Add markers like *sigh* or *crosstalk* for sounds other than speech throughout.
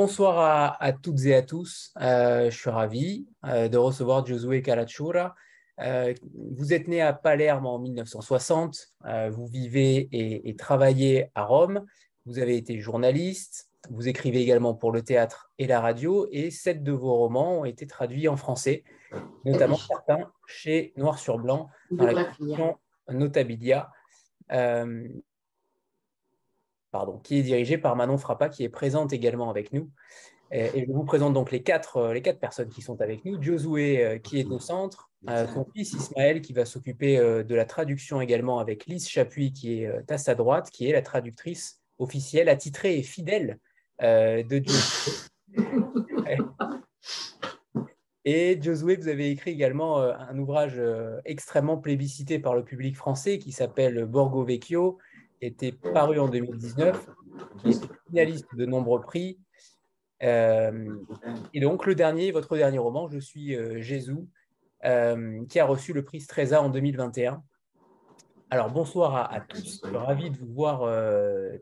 bonsoir à, toutes et à tous. Euh, je suis ravi euh, de recevoir Josué Calachura. Euh, vous êtes né à Palerme en 1960. vous vivez et, travaillez à Rome. Vous avez été journaliste. Vous écrivez également pour le théâtre et la radio. Et sept de vos romans ont été traduits en français, notamment certains chez Noir sur Blanc dans la collection Notabilia pardon, qui est dirigée par Manon Frappa, qui est présente également avec nous. Et, je vous présente donc les quatre, euh, les quatre personnes qui sont avec nous. Josué, euh, qui est au centre, euh, son fils Ismaël, qui va s'occuper de la traduction également avec Lise Chapuis, qui est à sa droite, qui est la traductrice officielle, attitrée et fidèle de Josué. *laughs* Et Josué, vous avez écrit également un ouvrage extrêmement plébiscité par le public français qui s'appelle Borgo Vecchio, était paru en 2019, qui est finaliste de nombreux prix. Euh, et donc, le dernier, votre dernier roman, Je suis euh, Jésus, euh, qui a reçu le prix Stresa en 2021. Alors, bonsoir à, tous. Je suis ravi de vous voir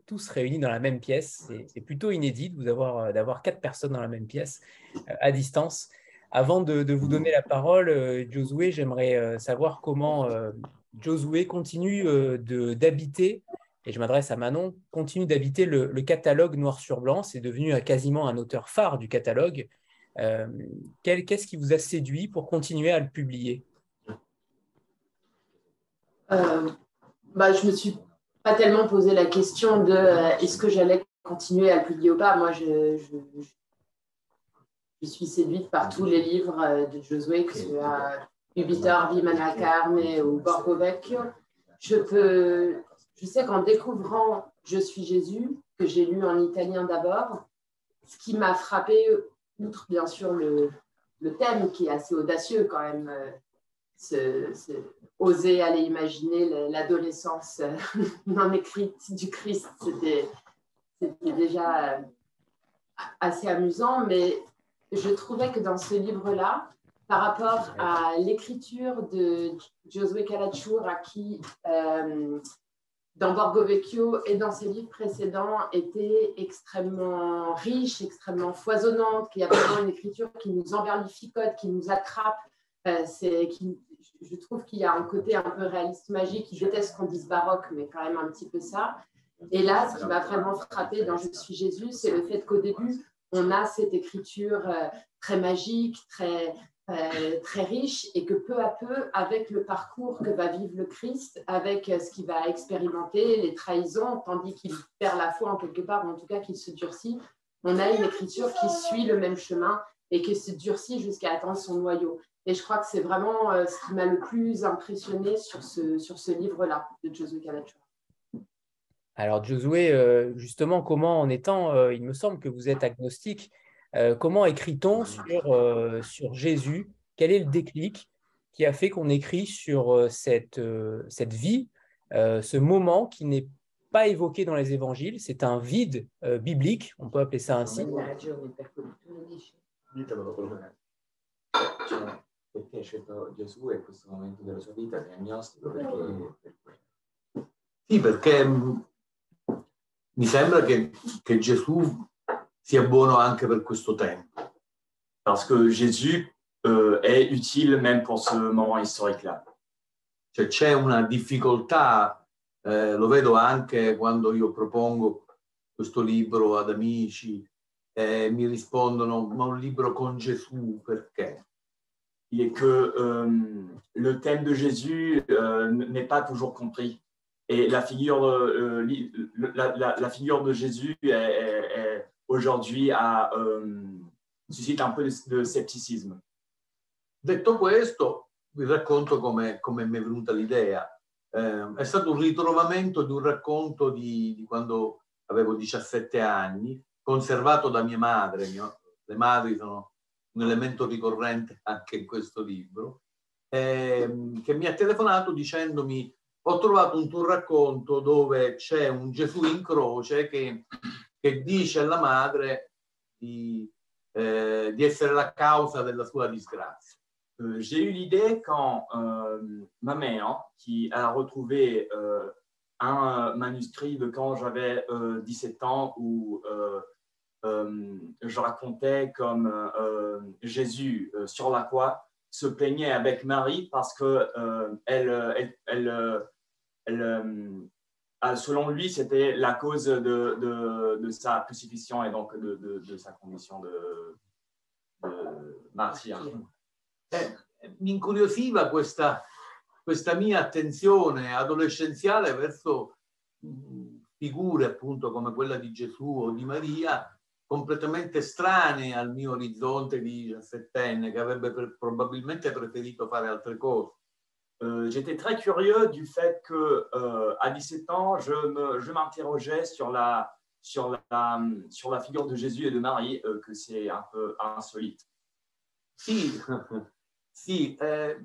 tous réunis dans la même pièce. C'est plutôt inédit d'avoir quatre personnes dans la même pièce à distance. Avant de, de, vous donner la parole, Josué, j'aimerais savoir comment Josué continue d'habiter et je m'adresse à Manon, continue d'habiter le, catalogue noir sur blanc. C'est devenu quasiment un auteur phare du catalogue. Euh, Qu'est-ce qui vous a séduit pour continuer à le publier? Euh, bah, Je ne me suis pas tellement posé la question de euh, est-ce que j'allais continuer à le publier ou pas. Moi, je, suis séduite par tous les livres de Josué, que ce soit Ubitor, Vimana Carne ou Borgo. Je peux je sais qu'en découvrant Je suis Jésus, que j'ai lu en italien d'abord, ce qui m'a frappé, outre bien sûr le, thème qui est assez audacieux quand même, euh, oser aller imaginer l'adolescence euh, *laughs* non écrite du Christ, c'était déjà euh, assez amusant, mais je trouvais que dans ce livre-là, par rapport à l'écriture de Josué Calachur, à qui dans Borgo Vecchio et dans ses livres précédents était extrêmement riche, extrêmement foisonnante, qui a vraiment une écriture qui nous emberlificote, qui nous attrape. Euh, qui, je trouve qu'il y a un côté un peu réaliste magique, qui déteste qu'on dise baroque, mais quand même un petit peu ça. Et là, ce qui m'a vraiment frappé dans Je suis Jésus, c'est le fait qu'au début, on a cette écriture euh, très magique, très, euh, très riche et que peu à peu, avec le parcours que va vivre le Christ, avec euh, ce qu'il va expérimenter, les trahisons, tandis qu'il perd la foi en quelque part, ou en tout cas qu'il se durcit, on a une écriture qui suit le même chemin et qui se durcit jusqu'à atteindre son noyau. Et je crois que c'est vraiment euh, ce qui m'a le plus impressionné sur ce, livre-là de Josué Calachua. Alors Josué, justement, comment en étant, il me semble que vous êtes agnostique, euh, comment écrit-on sur, euh, sur Jésus? Quel est le déclic qui a fait qu'on écrit sur euh, cette, cette vie, ce moment qui n'est pas évoqué dans les évangiles? C'est un vide biblique, on peut appeler ça ainsi. Sì, perché mi sembra che, che Gesù sia buono anche per questo tempo. Parce que Jésus euh, est utile même pour ce moment historique-là. Cioè c'è una difficoltà, eh, lo vedo anche quando io propongo questo libro ad amici e mi rispondono ma un libro con Gesù perché? Et que euh, le thème de Jésus euh, n'est pas toujours compris. Et la figure, la, figure de Jésus est aujourd'hui um, suscita un po' di, di scetticismo. Detto questo, vi racconto come, come mi è venuta l'idea. Eh, è stato un ritrovamento di un racconto di, di, quando avevo 17 anni, conservato da mia madre. Mio, le madri sono un elemento ricorrente anche in questo libro, eh, che mi ha telefonato dicendomi ho trovato un tuo racconto dove c'è un Gesù in croce che che dice alla madre di, eh, di essere la causa della sua disgrazia. Euh, J'ai eu l'idée quand euh, ma mère, qui a retrouvé euh, un manuscrit de quand j'avais 17 ans où euh, je racontais comme euh, Jésus euh, sur la croix se plaignait avec Marie parce que elle selon lui, c'était la cause de, de, de, sa crucifixion et donc de, de sa condition de, martyr. Eh, mi incuriosiva questa, questa mia attenzione adolescenziale verso figure appunto come quella di Gesù o di Maria completamente strane al mio orizzonte di diciassettenne che avrebbe per, probabilmente preferito fare altre cose. Euh, J'étais très curieux du fait que euh, à 17 ans, je m'interrogeais je sur la sur la sur la figure de Jésus et de Marie euh, que c'est un peu insolite. Sì, *laughs* sì eh,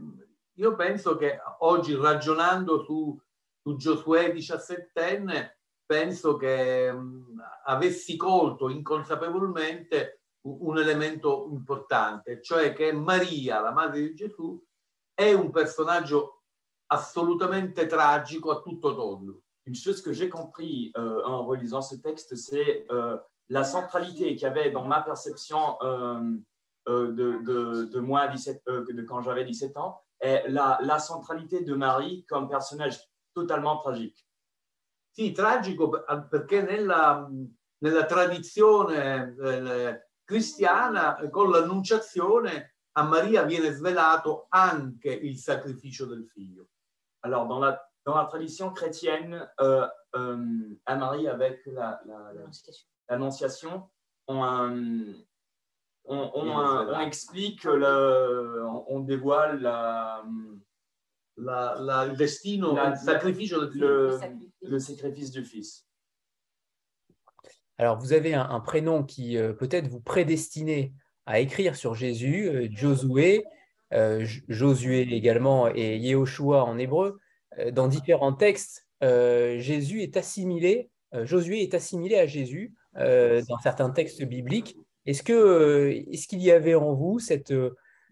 io penso che oggi ragionando su, su Giosuè 17enne penso che mh, avessi colto inconsapevolmente un elemento importante, cioè che Maria, la madre di Gesù, è un personaggio assolutamente tragico a tutto tondo. Une chose que j'ai compris euh, en relisant ce texte, c'est euh, la centralité qu'il y avait dans ma perception euh, euh de, de, de, moi 17, euh, de quand j'avais 17 ans, et la, la centralité de Marie comme personnage totalement tragique. Sì, tragico perché nella, nella tradizione eh, cristiana con l'annunciazione a Maria viene svelato anche il sacrificio del figlio. Alors, dans la, dans la tradition chrétienne, euh, euh, à Marie, avec l'Annonciation, la, on, on, on, on, explique, le, on dévoile la, la, la, le destino, la, le sacrificio del figlio. Le, le sacrifice du Fils. Alors, vous avez un, un prénom qui euh, peut-être vous prédestinez à écrire sur Jésus, euh, Josué, euh, Josué également et Yehoshua en hébreu. Euh, dans différents textes, Jésus est assimilé, Josué est assimilé à Jésus dans certains textes bibliques. Est-ce que est-ce qu'il y avait en vous cette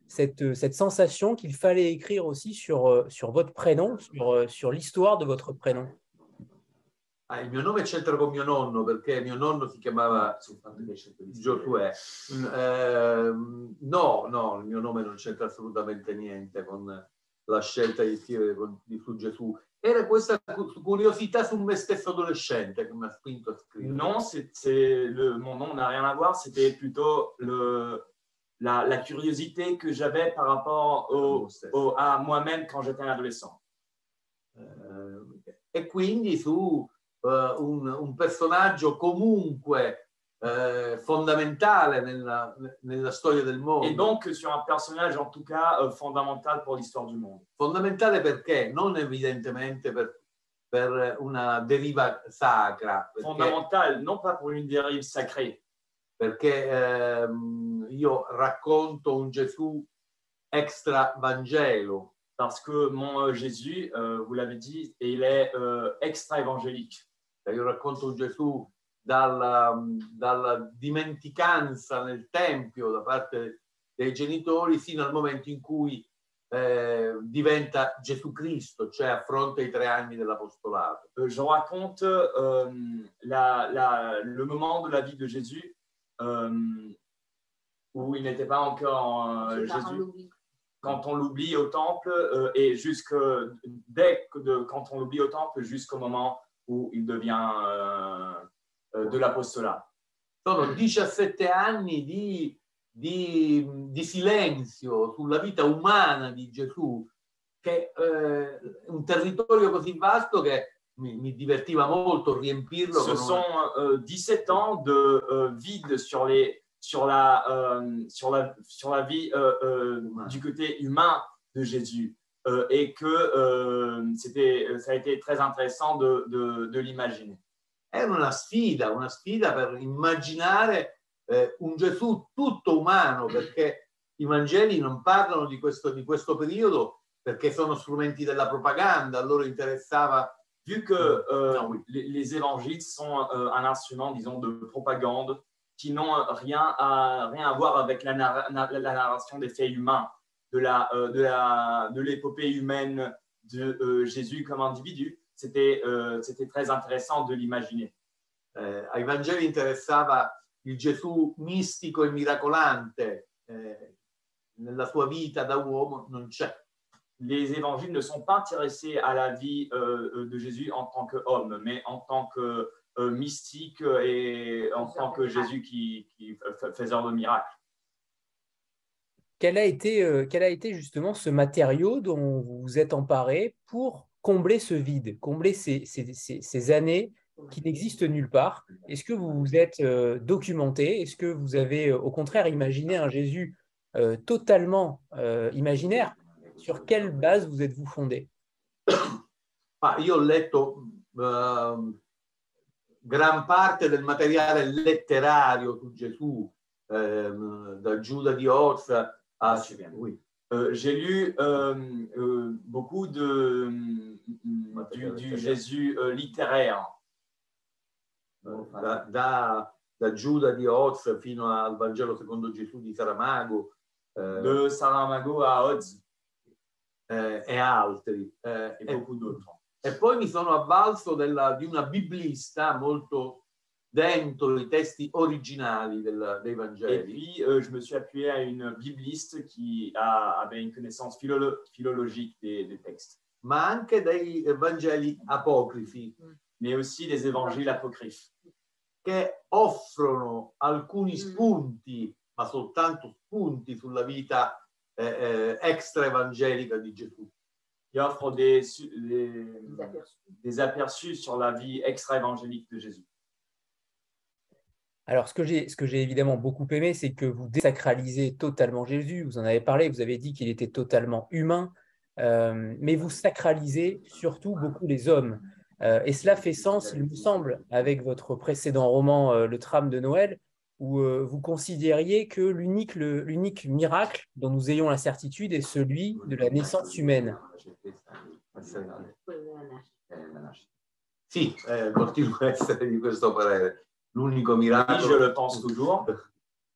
cette, cette sensation qu'il fallait écrire aussi sur, sur votre prénom, sur, sur l'histoire de votre prénom? Ah, il mio nome c'entra con mio nonno perché mio nonno si chiamava Giosuè. Eh, no, no, il mio nome non c'entra assolutamente niente con la scelta di scrivere di, su Gesù. Era questa curiosità su me stesso adolescente che mi ha spinto a scrivere. Non, c'est, le, mon nom n'a rien à voir, c'était plutôt le, la, la, curiosité que j'avais par rapport au, au, à moi-même quand j'étais un adolescent. Eh, e quindi su un, un, personaggio comunque uh, fondamentale nella, nella, storia del mondo. Et donc sur un personnage en tout cas uh, fondamental pour l'histoire du monde. Fondamentale perché? Non evidentemente per, per una deriva sacra. Perché, Fondamental, non pas pour une dérive sacrée. Perché ehm, io racconto un Gesù extra Vangelo. Parce que mon euh, Jésus, euh, vous l'avez dit, il est euh, extra-évangélique. Io racconto Gesù dalla, dalla dimenticanza nel Tempio da parte dei genitori fino al momento in cui eh, diventa Gesù Cristo, cioè affronta i tre anni dell'apostolato. Euh, je raconte euh, la, la, le moment de la vie de Jésus euh, où il n'était pas encore euh, Jésus. Quand on l'oublie au temple euh, et jusque dès que de, quand on l'oublie au temple jusqu'au moment où il devient euh, euh, de l'apostolat. Sono 17 anni di, di, di, silenzio sulla vita umana di Gesù, che è eh, un territorio così vasto che mi, mi divertiva molto riempirlo. Ce sont euh, 17 ans de euh, vide sur, les, sur, la, euh, sur, la, sur la vie euh, du côté humain de Jésus. Euh, et que euh, c'était, ça a été très intéressant de, de, de l'immaginer. È una sfida, una sfida per immaginare eh, un Gesù tutto umano, perché i Vangeli non parlano di questo, di questo periodo perché sono strumenti della propaganda, a loro interessava vu que euh, non, oui. les, les, évangiles sont euh, un instrument, disons, de propagande qui n'ont rien à, rien à voir avec la, narra la, narration des faits humains. De la euh, de la de l'épopée humaine de euh, Jésus comme individu, c'était euh, c'était très intéressant de l'imaginer. Eh, ai Vangeli interessava il Gesù mistico e miracolante eh, nella sua vita da uomo non c'è. Les évangiles ne sont pas intéressés à la vie euh, de Jésus en tant qu'homme, mais en tant que euh, mystique et en tant que Jésus qui, qui f- faiseur de miracles. Quel a été, euh, quel a été justement ce matériau dont vous vous êtes emparé pour combler ce vide, combler ces, années qui n'existent nulle part? Est-ce que vous vous êtes euh, documenté? Est-ce que vous avez euh, au contraire imaginé un Jésus totalement imaginaire? Sur quelle base vous êtes-vous fondé? Ma *coughs* io ho letto ehm, gran parte del materiale letterario su Gesù, ehm, da Giuda di Orsa. Ah, bien. oui. Euh, J'ai lu euh, euh, beaucoup de, mm, du, du Jésus euh, littéraire, da, da, da Giuda di Oz fino al Vangelo secondo Gesù di Saramago eh, de Saramago à Odds eh, e altri. Eh, e, d'autres. e poi mi sono avvalso della- di una biblista molto dentro i testi originali del- dei Et Vangeli. puis, euh, je me suis appuyé à une bibliste qui a- avait une connaissance philolo- philologique des, des textes, ma anche dei Vangeli apocrifi mais aussi des évangiles apocryphes che offrono alcuni Mm. spunti, ma soltanto spunti sulla vita eh, eh, extra-evangelica di Gesù. qui offrent des, des, Des aperçus. des aperçus sur la vie extra-évangélique de Jésus. Alors, ce que j'ai, évidemment beaucoup aimé, c'est que vous désacralisez totalement Jésus. Vous en avez parlé, vous avez dit qu'il était totalement humain, euh, mais vous sacralisez surtout beaucoup les hommes. Euh, et cela fait sens, il me semble, avec votre précédent roman, euh, Le Trame de Noël, où vous considériez que l'unique, le- l'unique miracle dont nous ayons la certitude est celui de la naissance humaine. Sì, eh, continuo a essere di questo parere. L'unico miracolo le pense toujours.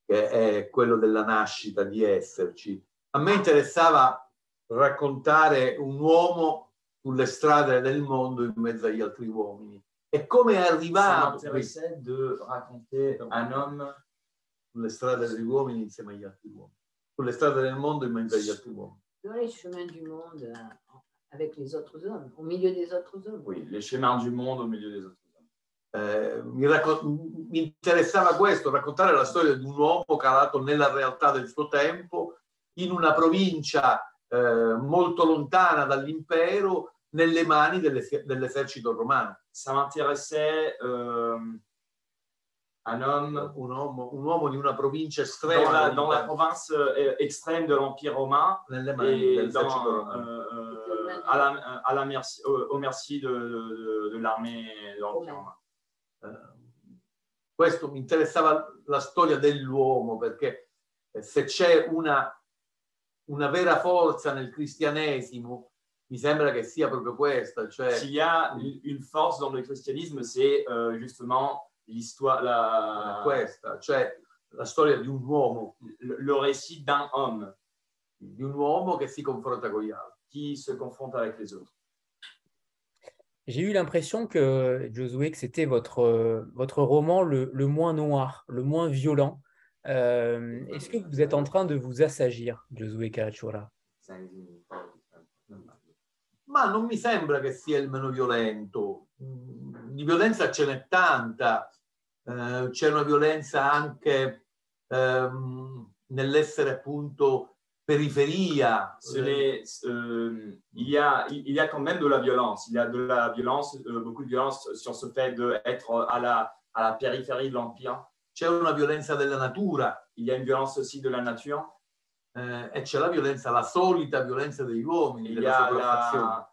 che è quello della nascita, di esserci. A me interessava raccontare un uomo sulle strade del mondo in mezzo agli altri uomini. E come è Ça arrivato m'intéressait de raconter un homme sulle strade degli uomini insieme agli altri uomini. Sulle strade del mondo in mezzo agli altri uomini. Dans les chemins du monde euh, avec les autres hommes, au milieu des autres hommes. Oui, les chemins du monde au milieu des autres. Eh, mi, racco- mi interessava questo, raccontare la storia di un uomo calato nella realtà del suo tempo, in una provincia eh, molto lontana dall'impero, nelle mani dell'es- dell'esercito romano. Ça m'intéressait euh, un homme Un uomo, un uomo di una provincia estrema dans la dell'impero, province euh, extrême de l'Empire romain nelle mani dell'esercito dans, romano. euh, euh, à la, à la merci, au, au merci de, de- de l'armée de l'Empire romain. Eh, questo mi interessava la storia dell'uomo perché eh, se c'è una, una vera forza nel cristianesimo, mi sembra che sia proprio questa, cioè S'il y a une force dans le christianisme, c'est euh, justement l'histoire, la, questa, cioè la storia di un uomo, le, le récit d'un homme di un uomo che si confronta con gli altri. qui se confronte avec les autres. J'ai eu l'impression que Josué, que c'était votre, euh, votre roman le, le moins noir, le moins violent. Euh, Est-ce que vous êtes en train de vous assagir, Josué Caracciura Ma non mi sembra che sia il meno violento. Di violenza ce n'è tanta, Eh, c'è una violenza anche ehm, nell'essere appunto periferia. N'est- euh, il, y a, il y a quand même de la violence. Il y a de la violence, euh, beaucoup de violence sur ce fait d'être à la, à la périphérie de l'Empire. C'è una violenza della natura Il y a une violence aussi de la nature. eh, e c'è la violenza, la solita violenza degli uomini, Il della sopraffazione, la,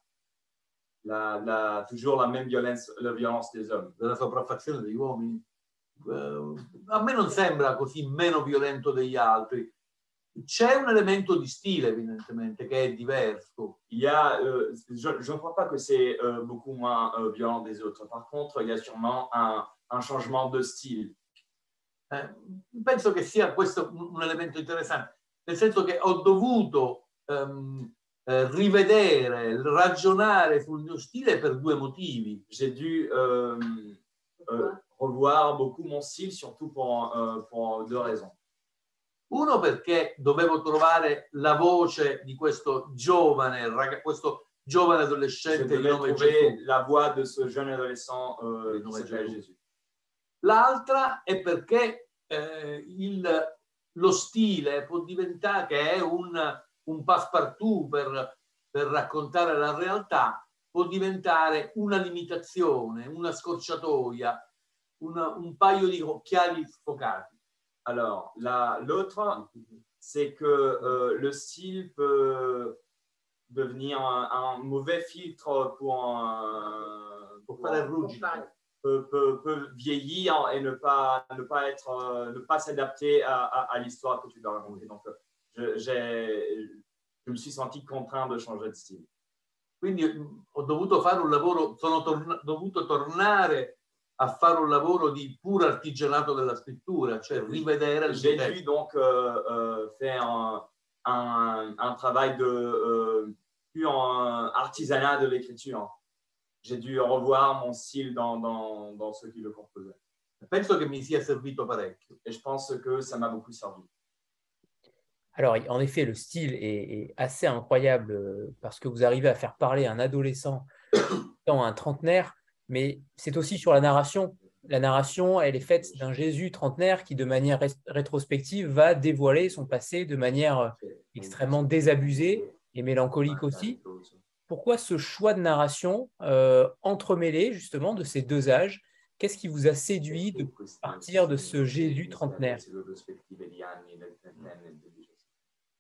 la, la- toujours la même violence, la violence des hommes. della sopraffazione degli uomini. Eh, a me non sembra così meno violento degli altri. C'è un elemento di stile, evidentemente, che è diverso. Il y a, euh, je ne crois pas que c'est euh, beaucoup moins euh, violent des autres. Par contre, il y a sûrement un, un changement de style. Eh, penso che sia questo un elemento interessante, nel senso che ho dovuto eh, rivedere, ragionare sul mio stile per due motivi. J'ai dû euh, euh, revoir beaucoup mon style, surtout pour, euh, pour deux raisons. Uno perché dovevo trovare la voce di questo giovane, raga- questo giovane adolescente di nome Gesù. la voix de ce jeune adolescent euh, qui nome Gesù. L'altra è perché eh, il- lo stile può diventare che è un, un passepartout per, per raccontare la realtà, può diventare una limitazione, una scorciatoia, una- un paio di occhiali sfocati. Alors, la- l'autre, c'est que euh, le style peut devenir un, un mauvais filtre pour, un- Può pour- fare ruggine. peut, peut- peut vieillir et ne pas, ne pas, être, euh, ne pas s'adapter à, à- à l'histoire que tu dois raconter. Donc, je, je me suis senti contraint de changer de style. Quindi ho dovuto fare un lavoro, sono torna- dovuto tornare a fare un lavoro di puro artigianato della scrittura, cioè rivedere il J'ai dû donc euh, euh, faire un, un- un travail de euh, pur artisanat de l'écriture. J'ai dû revoir mon style dans, dans, dans ce qui le composait. Penso che mi sia servito parecchio. Et je pense que ça m'a beaucoup servi. Alors, en effet, le style est, est assez incroyable parce que vous arrivez à faire parler un adolescent *coughs* dans un trentenaire, mais c'est aussi sur la narration. La narration, elle est faite d'un Jésus trentenaire qui, de manière ré- rétrospective, va dévoiler son passé de manière euh, extrêmement désabusée et mélancolique aussi. Pourquoi ce choix de narration euh, entremêlé justement de ces deux âges? Qu'est-ce qui vous a séduit de partir de ce Jésus trentenaire?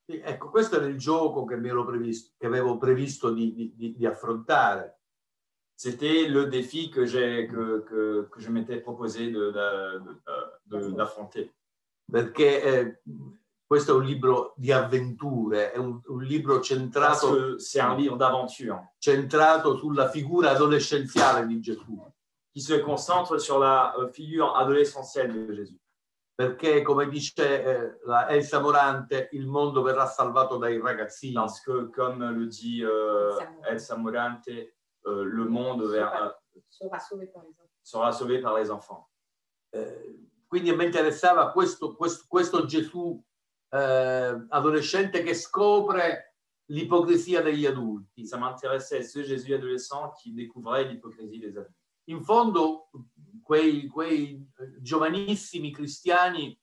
Ecco, questo era il gioco che, avevo previsto. C'était le défi que, que, que, que je m'étais proposé de- de- de- de- d'affronter. perché eh, questo è un libro di avventure, è un, un libro centrato, un livre d'aventure centrato sulla figura adolescenziale di Gesù, qui se concentre sur la euh, figure adolescentielle de Jésus. perché come dice eh, la Elsa Morante, il mondo verrà salvato dai ragazzini. Parce que, comme le dit euh, Elsa Morante, euh, le monde vers- Sera sauvé par les enfants. sera sauvé par les enfants. Eh, quindi a me interessava questo, questo, questo Gesù eh, adolescente che scopre l'ipocrisia degli adulti. Ça m'intéressait, ce Jésus adolescent qui découvrait l'hypocrisie des adultes. in fondo quei, quei giovanissimi cristiani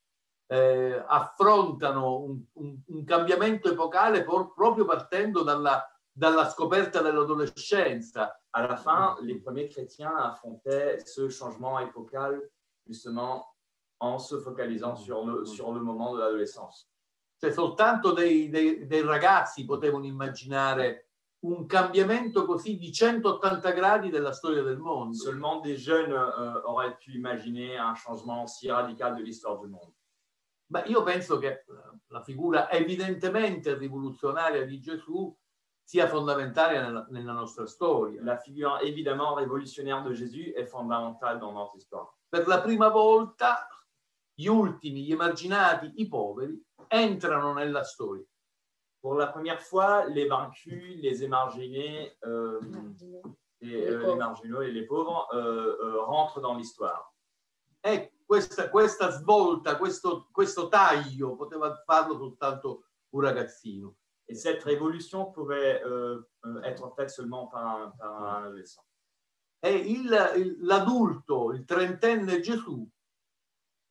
eh, affrontano un, un- un cambiamento epocale por- proprio partendo dalla, dalla scoperta dell'adolescenza. À la fin, les premiers chrétiens affrontaient ce changement épocal justement en se focalisant sur le, sur le moment de l'adolescence. Cioè soltanto dei, dei- dei ragazzi potevano immaginare un cambiamento così di 180 gradi della storia del mondo. Seulement des jeunes euh, auraient pu imaginer un changement si radical de l'histoire du monde. Beh, io penso che eh, la figura evidentemente rivoluzionaria di Gesù sia fondamentale nella, nella nostra storia. La figure évidemment révolutionnaire de Jésus est fondamentale dans notre histoire. Per la prima volta gli ultimi, gli emarginati, i poveri entrano nella storia. Pour la première fois, les vaincus, les émarginés, euh, et, Les euh, les pauvres. marginaux et les pauvres euh, euh, rentrent dans l'histoire. E questa, questa svolta, questo, questo taglio poteva farlo soltanto un ragazzino. Et cette révolution pouvait euh, euh, être faite seulement par un, par un adolescent. E il- il- l'adulto, il trentenne Gesù,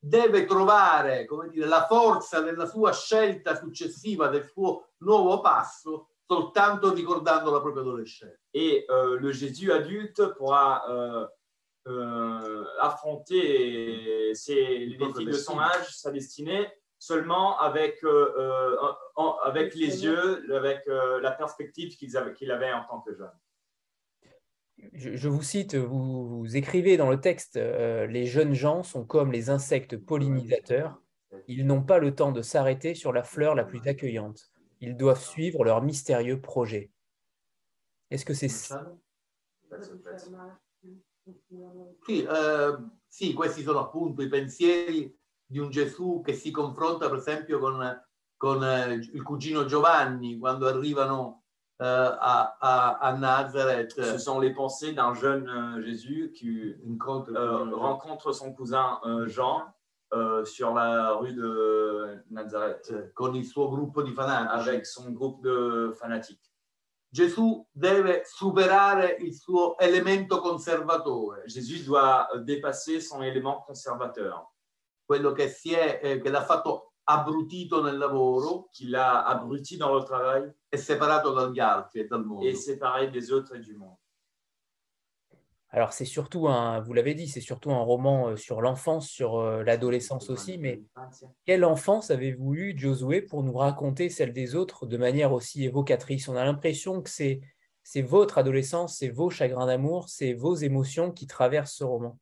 deve trovare come dire, la forza della sua scelta successiva, del suo nuovo passo, soltanto ricordando la propria adolescenza. Et euh, le Jésus adulte pourra euh, euh, affronter ses- les défis de son âge, sa destinée, seulement avec, euh, euh, en- avec les yeux, avec euh, la perspective qu'ils avaient- qu'il avait en tant que jeune. Je, je vous cite, vous, vous écrivez dans le texte, euh, les jeunes gens sont comme les insectes pollinisateurs. Ils n'ont pas le temps de s'arrêter sur la fleur la plus accueillante. Ils doivent suivre leur mystérieux projet. Est-ce que c'est eh, sì, questi sono appunto i pensieri di un Gesù che si confronta, per esempio, con, con, eh, il cugino Giovanni quando arrivano a, a- a Nazareth Ce sont les pensées d'un jeune euh, Jésus qui incontra euh, rencontre son cousin euh, Jean euh, sur la rue de Nazareth eh, con il suo gruppo di fanatici. avec son groupe de fanatiques. Gesù deve superare il suo elemento conservatore, Jésus doit euh, dépasser son élément conservateur quello che, si è, eh, che l'ha fatto abbrutito nel lavoro qui l'a abruti dans le travail e separato dagli altri e dal mondo. et séparé des autres et du monde. Alors, c'est surtout un, vous l'avez dit, c'est surtout un roman euh, sur l'enfance, sur euh, l'adolescence aussi, mais quelle enfance avez-vous eu, Josué, pour nous raconter celle des autres de manière aussi évocatrice? On a l'impression que c'est c'est votre adolescence, c'est vos chagrins d'amour, c'est vos émotions qui traversent ce roman.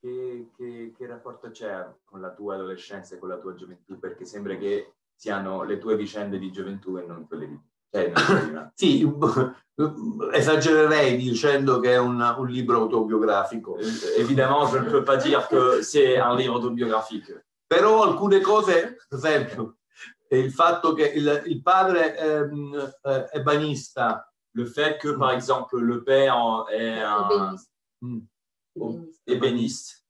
Che, che- che rapporto c'è con la tua adolescenza e con la tua gioventù? Perché sembra che siano le tue vicende di gioventù e non quelle di... Prima. *coughs* Sì, *laughs* esagererei dicendo che è un, un libro autobiografico, Euh, Évidemment, je ne peux pas dire que c'est un livre autobiographique. però alcune cose, per esempio, eh, il fatto che il, il padre ehm, eh, è banista, Le fait que, par exemple, le père est un Mm.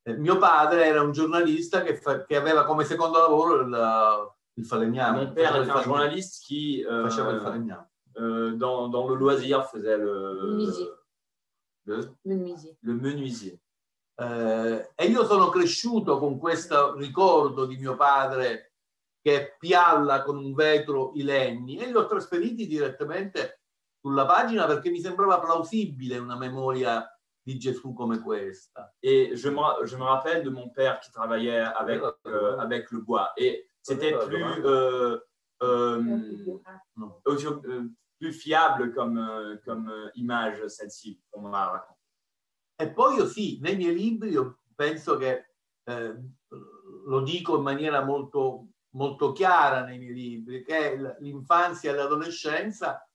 Eh, mio padre era un giornalista che, fa- che aveva come secondo lavoro il, il falegname. Mon père était un journaliste qui, euh, euh, dans, dans le loisir, faisait le, Menuisier. le, Menuisier. le menuisier. Eh, e io sono cresciuto con questo ricordo di mio padre che pialla con un vetro i legni e li ho trasferiti direttamente sulla pagina perché mi sembrava plausibile una memoria di Gesù come questa. Et je me, je me rappelle de mon père qui travaillait avec, euh, avec le bois. Et c'était plus, euh, euh, euh, plus fiable comme, euh, comme euh, image, celle-ci, qu'on m'a racontée. E poi sì, nei miei libri io penso che eh, lo dico in maniera molto, molto chiara nei miei libri, che l'infanzia e l'adolescenza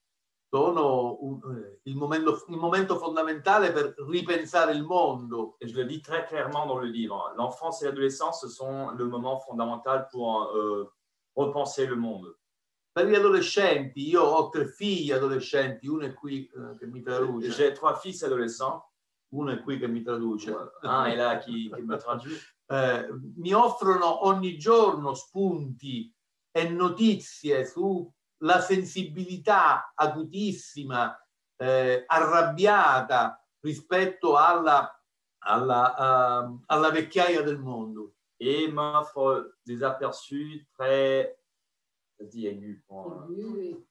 sono un- eh, il, momento, il momento fondamentale per ripensare il mondo. Et je le dis très clairement dans le livre. L'enfance et l'adolescence, ce sont le moment fondamental pour euh, repenser le monde. Per gli adolescenti, io ho tre figli adolescenti, uno è qui eh, che mi traduce, J'ai trois fils adolescents. uno è qui che mi traduce. Un est là qui, qui me traduit. *laughs* Eh, mi offrono ogni giorno spunti e notizie sulla sensibilità acutissima, eh, arrabbiata rispetto alla, alla, ehm, alla vecchiaia del mondo. Et m'offre des aperçus très vas-y, aigus pour,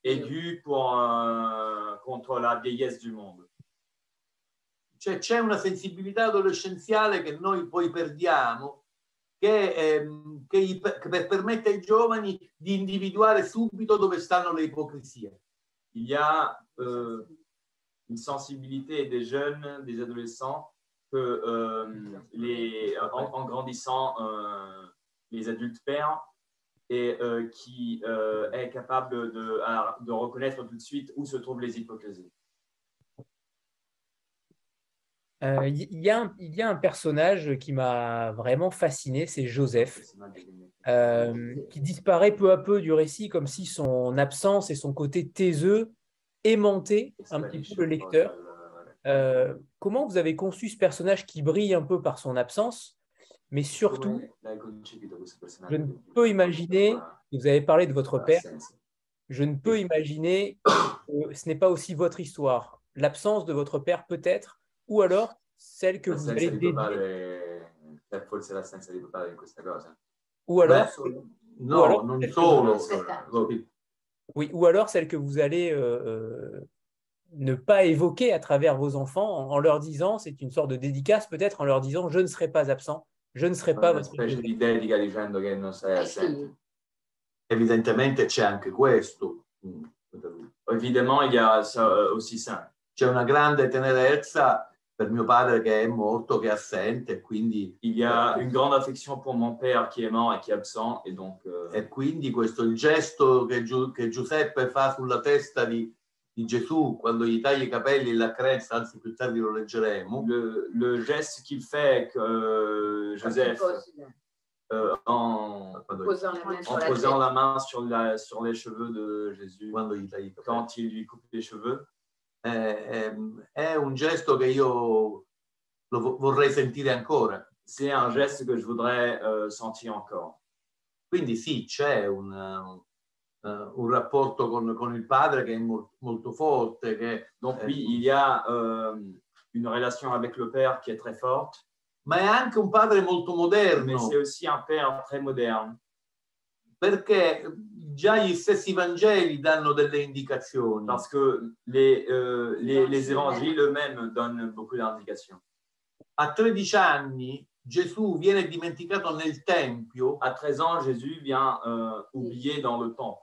Aigu pour, euh, contre la vieillesse du monde. Cioè c'è una sensibilità adolescenziale che noi poi perdiamo, che, ehm, che gli che permette ai giovani di individuare subito dove stanno le ipocrisie. Il y a euh, une sensibilité des jeunes, des adolescents, que euh, les, en, grandissant, euh, les adultes perdent et qui est capable de reconnaître tout de suite où se trouvent les hypocrisies. Euh, Il y, a un- personnage qui m'a vraiment fasciné, c'est Joseph, euh, qui disparaît peu à peu du récit comme si son absence et son côté taiseux aimantaient un petit peu le lecteur. Euh, comment vous avez conçu ce personnage qui brille un peu par son absence, mais surtout, je ne peux imaginer, vous avez parlé de votre père, je ne peux imaginer que ce n'est pas aussi votre histoire. L'absence de votre père peut-être, ou alors celle que vous allez dédier, forse l'assenza di papà in questa cosa. ou alors, Beh, no, allora- non solo. Oui, ou alors celle que vous allez euh, euh, ne pas évoquer à travers vos enfants en, en leur disant, c'est une sorte de dédicace peut-être, en leur disant, je ne serai pas absent, je ne serai pas votre specie di dedica dicendo che non sei ai assente. Evidentemente c'è anche questo. Évidemment, il y a ça, aussi ça. C'è una grande tenerezza per mio padre che è morto, che è assente, quindi, Il y a une grande affection pour mon père qui est mort et qui est absent. Et donc, euh, e quindi questo il gesto che, Giu- che Giuseppe fa sulla testa di, di Gesù quando gli taglia i capelli e l'accarezza, anzi più tardi lo leggeremo, le, le geste qu'il fait, que euh, Joseph, euh, en, Posant la main sur en la posant tête. la main sur, la, sur les cheveux de Jésus quand il lui coupe les cheveux. Eh, ehm, è un gesto che io lo vo- vorrei sentire ancora. C'est un geste que je voudrais euh, sentir encore. Quindi sì, c'è un, eh, un rapporto con, con il padre che è mol- molto forte, che, Donc Eh. oui, il y a euh, une relation avec le Père qui est très forte, ma è anche un padre molto mais moderno, c'est aussi un Père très moderne. Perché già gli stessi Vangeli danno delle indicazioni. Parce que les, euh, les, les évangiles eux-mêmes donnent beaucoup d'indications. A 13 anni Gesù viene dimenticato nel Tempio À 13 ans, Jésus vient euh, oublié dans le temple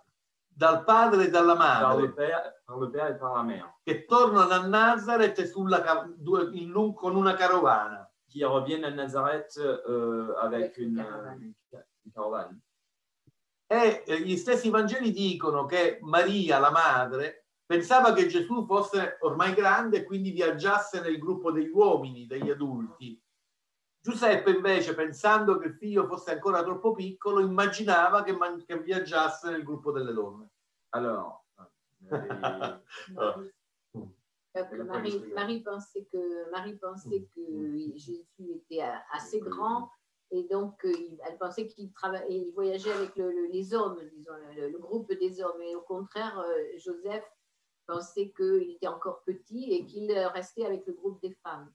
dal padre e dalla par le, madre, père, par le Père et par la Mère, che tornano a Nazareth sulla ca- due- in lung- con una carovana. qui reviennent à Nazareth euh, avec Avec une une, caravane. E gli stessi Vangeli dicono che Maria, la madre, pensava che Gesù fosse ormai grande e quindi viaggiasse nel gruppo degli uomini, degli adulti. Giuseppe invece, pensando che il figlio fosse ancora troppo piccolo, immaginava che, man- che viaggiasse nel gruppo delle donne. Alors, euh, Marie, Euh, Marie. Marie pensait que Marie pensait que Jésus était a- assez grand et donc euh, elle pensait qu'il travaillait, il voyageait avec le- le- les hommes, disons le, le groupe des hommes. Et au contraire, euh, Joseph pensait qu'il était encore petit et qu'il restait avec le groupe des femmes.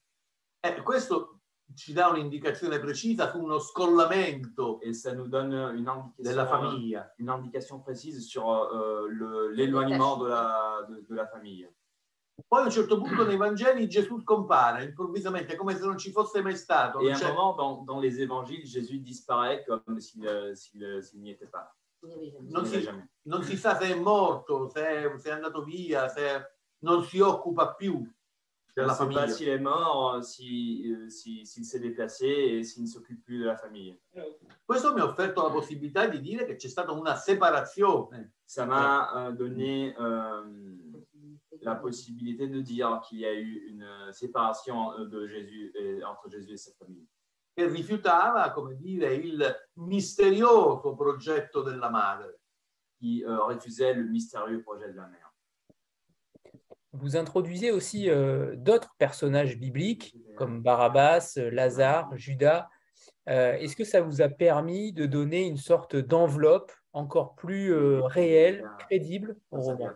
Eh, questo ci dà un'indicazione precisa su uno scollamento et ça nous donne une indication, della famiglia. une indication précise sur euh, l'éloignement de la, de, de la famille. Poi a un certo punto nei Vangeli Gesù scompare improvvisamente, come se non ci fosse mai stato. Et non à un c'è- moment, dans, dans les évangiles, Jésus disparaît comme s'il euh, s'il, euh, s'il n'y était pas. Non si- non si sa se è morto, se è, se è andato via, se non si occupa più On della ne sait famiglia. pas s'il est mort, si, euh, si- s'il s'est déplacé et s'il ne s'occupe plus de la famille. Questo mi ha offerto la possibilità di dire che c'è stata una separazione. Ça m'a euh, donné euh, la possibilité de dire qu'il y a eu une euh, séparation euh, de Jésus entre Jésus et sa famille. che rifiutava, come dire, il misterioso progetto della madre. qui euh, refusait le mystérieux projet de la mère. Vous introduisez aussi euh, d'autres personnages bibliques comme Barabbas, Lazare, Judas. Euh, Est-ce que ça vous a permis de donner une sorte d'enveloppe encore plus réelle, crédible au roman?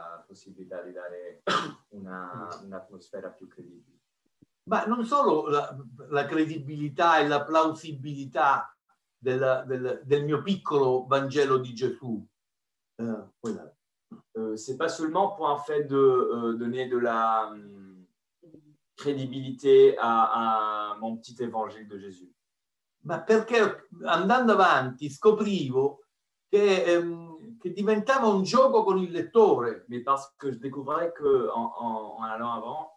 La possibilità di dare *clears throat* una, un'atmosfera più credibile. Ma non solo la, la credibilità e la plausibilità della- del, del mio piccolo Vangelo di Gesù. Eh, Euh, c'est pas seulement pour un fait de euh, donner de la hum, crédibilité à, à mon petit évangile de Jésus, ma perché andando avanti scoprivo che, ehm, che diventava un gioco con il lettore. mais parce que je découvrais que en, en- en allant avant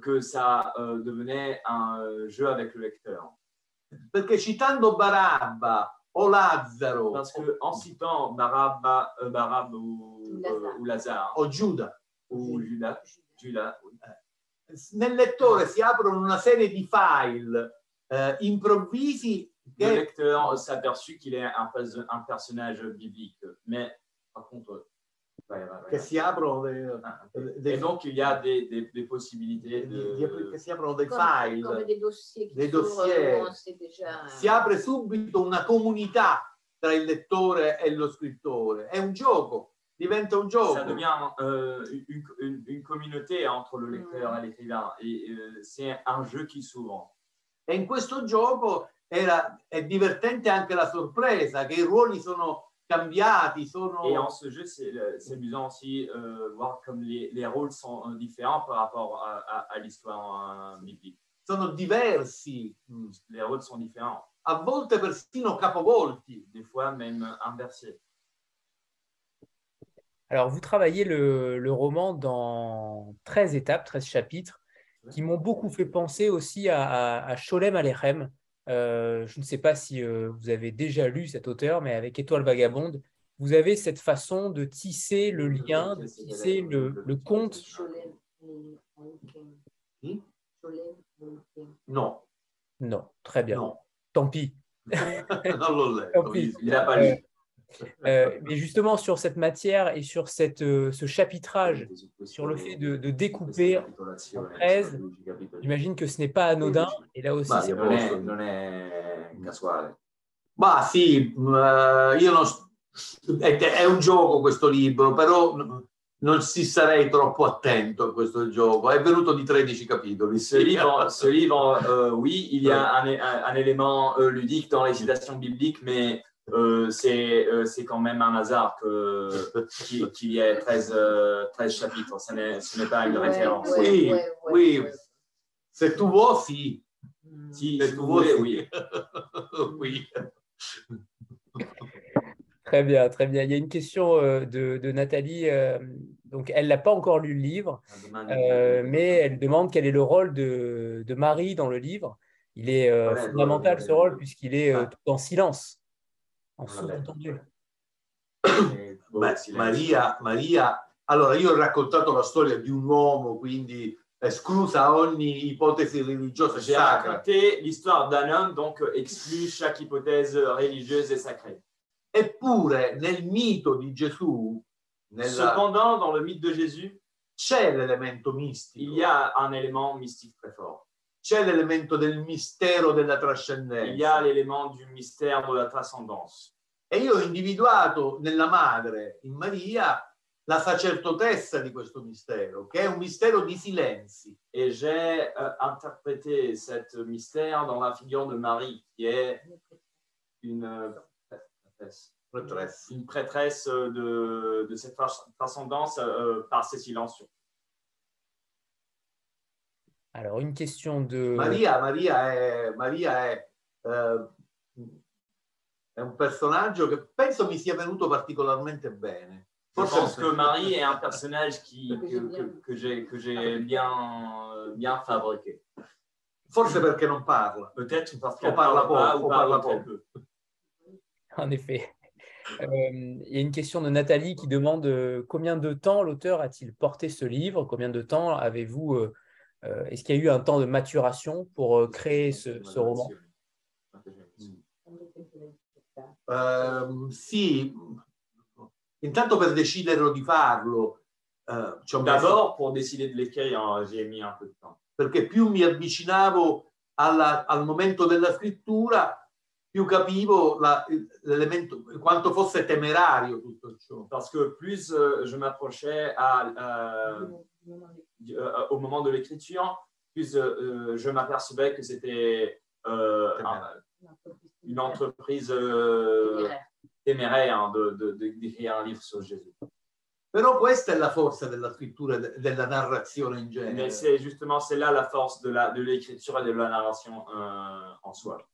que ça euh, devenait un euh, jeu avec le lecteur. Perché citando Barabba o Lazzaro Parce que en citant Barab, euh, Barab ou, Lazare. euh, ou Lazare o Giuda, ou Judas, Judas, oui. nel lettore si aprono una serie di file eh, improvvisi le lecteur s'est aperçu qu'il est un, un personnage biblique. Mais ouais, ouais, ouais. che si aprono dei, Ah, dei- et donc il y a des, des- des possibilités di- de, di- che si aprono dei comme file, s'ouvrent, dossiers. où on sait déjà. si apre subito una comunità tra il lettore e lo scrittore. È un gioco, diventa un gioco. ça devient euh, une, une- une communauté entre le lecteur et l'écrivain. Et euh, c'est un jeu qui s'ouvre. E in questo gioco era, è divertente anche la sorpresa, che i ruoli sono cambiati, sono... Et en ce jeu, c'est c'est amusant aussi euh, voir comme les, les rôles sont euh, différents par rapport à, à- à l'histoire euh, biblique. sono diversi, Les rôles sont différents, a volte persino capovolti. des fois même inversés. Alors, vous travaillez le, le roman dans 13 étapes, 13 chapitres, qui m'ont beaucoup fait penser aussi à, à, à Sholem Aleichem. Euh, je ne sais pas si euh, vous avez déjà lu cet auteur, mais avec Étoile Vagabonde, vous avez cette façon de tisser le lien, de tisser le, le conte. Hmm? Cholem, Aleichem. No, Non, très bien. no. *laughs* *laughs* Tant pis. non. Il n'a pas lu. Euh, mais justement, sur cette matière et sur cette, euh, ce chapitrage, sur le fait de, de découper en 13, j'imagine que ce n'est pas anodin. Et là aussi, Bah, c'est Non è, non è casuale. Ma sì, m- eh, io non, è, un gioco questo libro, però non si sarei troppo attento a questo gioco. È venuto di 13 capitoli. Ce livre, ce livre euh, oui, il y a un, un- un élément euh, ludique dans les citations bibliques, mais euh, c'est euh, c'est quand même un hasard que- qu'il y ait 13, euh, 13 chapitres. Ce n'est pas une Ouais, référence. ouais, Oui, ouais, ouais, oui. tu vuoi, sì. Si, Se si vuoi, voulez, sì. oui. *laughs* Oui. Très bien, très bien. Il y a une question euh, de, de Nathalie. euh, donc, elle n'a pas encore lu le livre, euh, mais elle demande quel est le rôle de, de Marie dans le livre. Il est euh, fondamental ce rôle puisqu'il est euh, Ah. tout en silence, beau *coughs* Ma- silenzio. Maria, Maria, allora io ho raccontato la storia di un uomo, quindi esclusa ogni ipotesi religiosa e J'ai sacra. raconté l'histoire d'un homme, donc exclut chaque hypothèse religieuse et sacrée. Eppure nel mito di Gesù nella- Cependant, dans le mythe de Jésus, c'è l'elemento mistico, il y a un élément mystique très fort. C'è l'elemento del mistero della Il y a trascendenza. l'élément du mystère de la transcendance. E io ho individuato nella madre, in Maria, la sacerdotessa di questo mistero, che è un mistero di silenzi. Et j'ai euh, interprété cet mystère dans la figure de Marie, qui est une euh, prêtresse, Prêtresse. une prêtresse euh, de, de cette euh, par ses silences. Alors, une question de. Maria, Maria è, Maria è, eh, è un personaggio che penso mi sia venuto particolarmente bene. Je pense que Marie est un *laughs* personnage qui, que, j'ai que j'ai bien, bien fabriqué. Forse perché non parla. Peut-être parce qu'elle parle parle pas ou parle très peu. *laughs* En effet. Euh, il y a une question de Nathalie qui demande euh, combien de temps l'auteur a-t-il porté ce livre? Combien de temps avez-vous euh, Est-ce qu'il y a eu un temps de maturation pour euh, créer ce, ce roman Ehm, sì, intanto per decidere di farlo, ci ho messo- D'abord, pour décider de l'écrire, j'ai mis un peu de temps. perché più mi avvicinavo alla- al momento della scrittura, più capivo la- l'elemento, quanto fosse temerario tutto ciò. Parce que plus euh, je m'approchais à, euh, euh, au moment de l'écriture, plus euh, euh, je m'apercevais que c'était euh, un- une entreprise euh, téméraire hein, de- de- de- d'écrire un livre sur Jésus. Però questa è la forza della scrittura, de- della narrazione in genere. Mais c'est justement c'est là la force de la- de l'écriture et de la narration euh, en soi.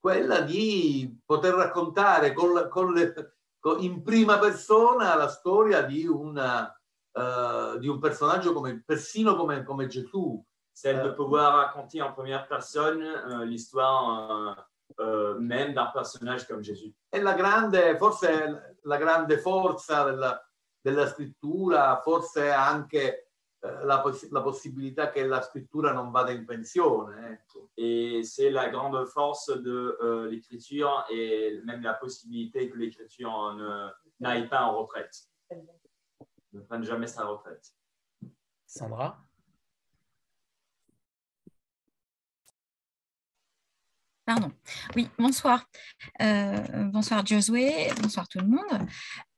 quella di poter raccontare con con le- con- in prima persona la storia di, una, eh, di un personaggio come, persino come, come Gesù. Celle de Euh, pouvoir raconter en première personne euh, l'histoire euh, euh, même d'un personnage comme Jésus. È la grande, forse la grande forza della, della scrittura, forse anche eh, la, poss- la possibilità che la scrittura non vada in pensione. ecco. Et c'est la grande force de euh, l'écriture et même la possibilité que l'écriture ne- n'aille pas en retraite, ne prenne jamais sa retraite. Sandra? Pardon. Oui, bonsoir. Euh, bonsoir Josué, bonsoir tout le monde.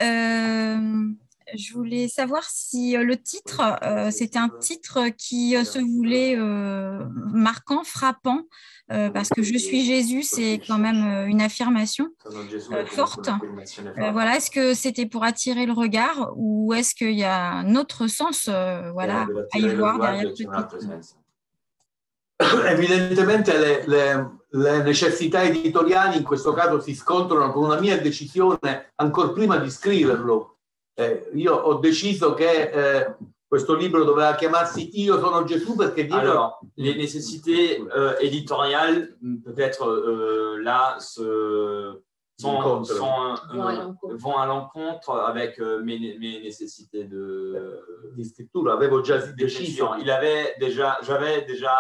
Euh, je voulais savoir si euh, le titre, euh, c'était un titre qui euh, se voulait euh, marquant, frappant, parce que je suis Jésus, c'est quand même une affirmation. Forte. Voilà, est-ce que c'était pour attirer le regard ou est-ce qu'il y a un autre sens, voilà, à y voir derrière ce titre? *coughs* Evidentemente le, le- le necessità editoriali in questo caso si scontrano con una mia decisione ancora prima di scriverlo. Eh, io ho deciso che eh, questo libro doveva chiamarsi Io sono Gesù perché Dio Alors, les nécessités euh, éditoriales, peut-être euh, là, se, sont, sont, Vont à euh, l'encontre. vont à l'encontre avec euh, mes, mes nécessités de, di scrittura avevo già deciso d'écriture. Il avait déjà, j'avais déjà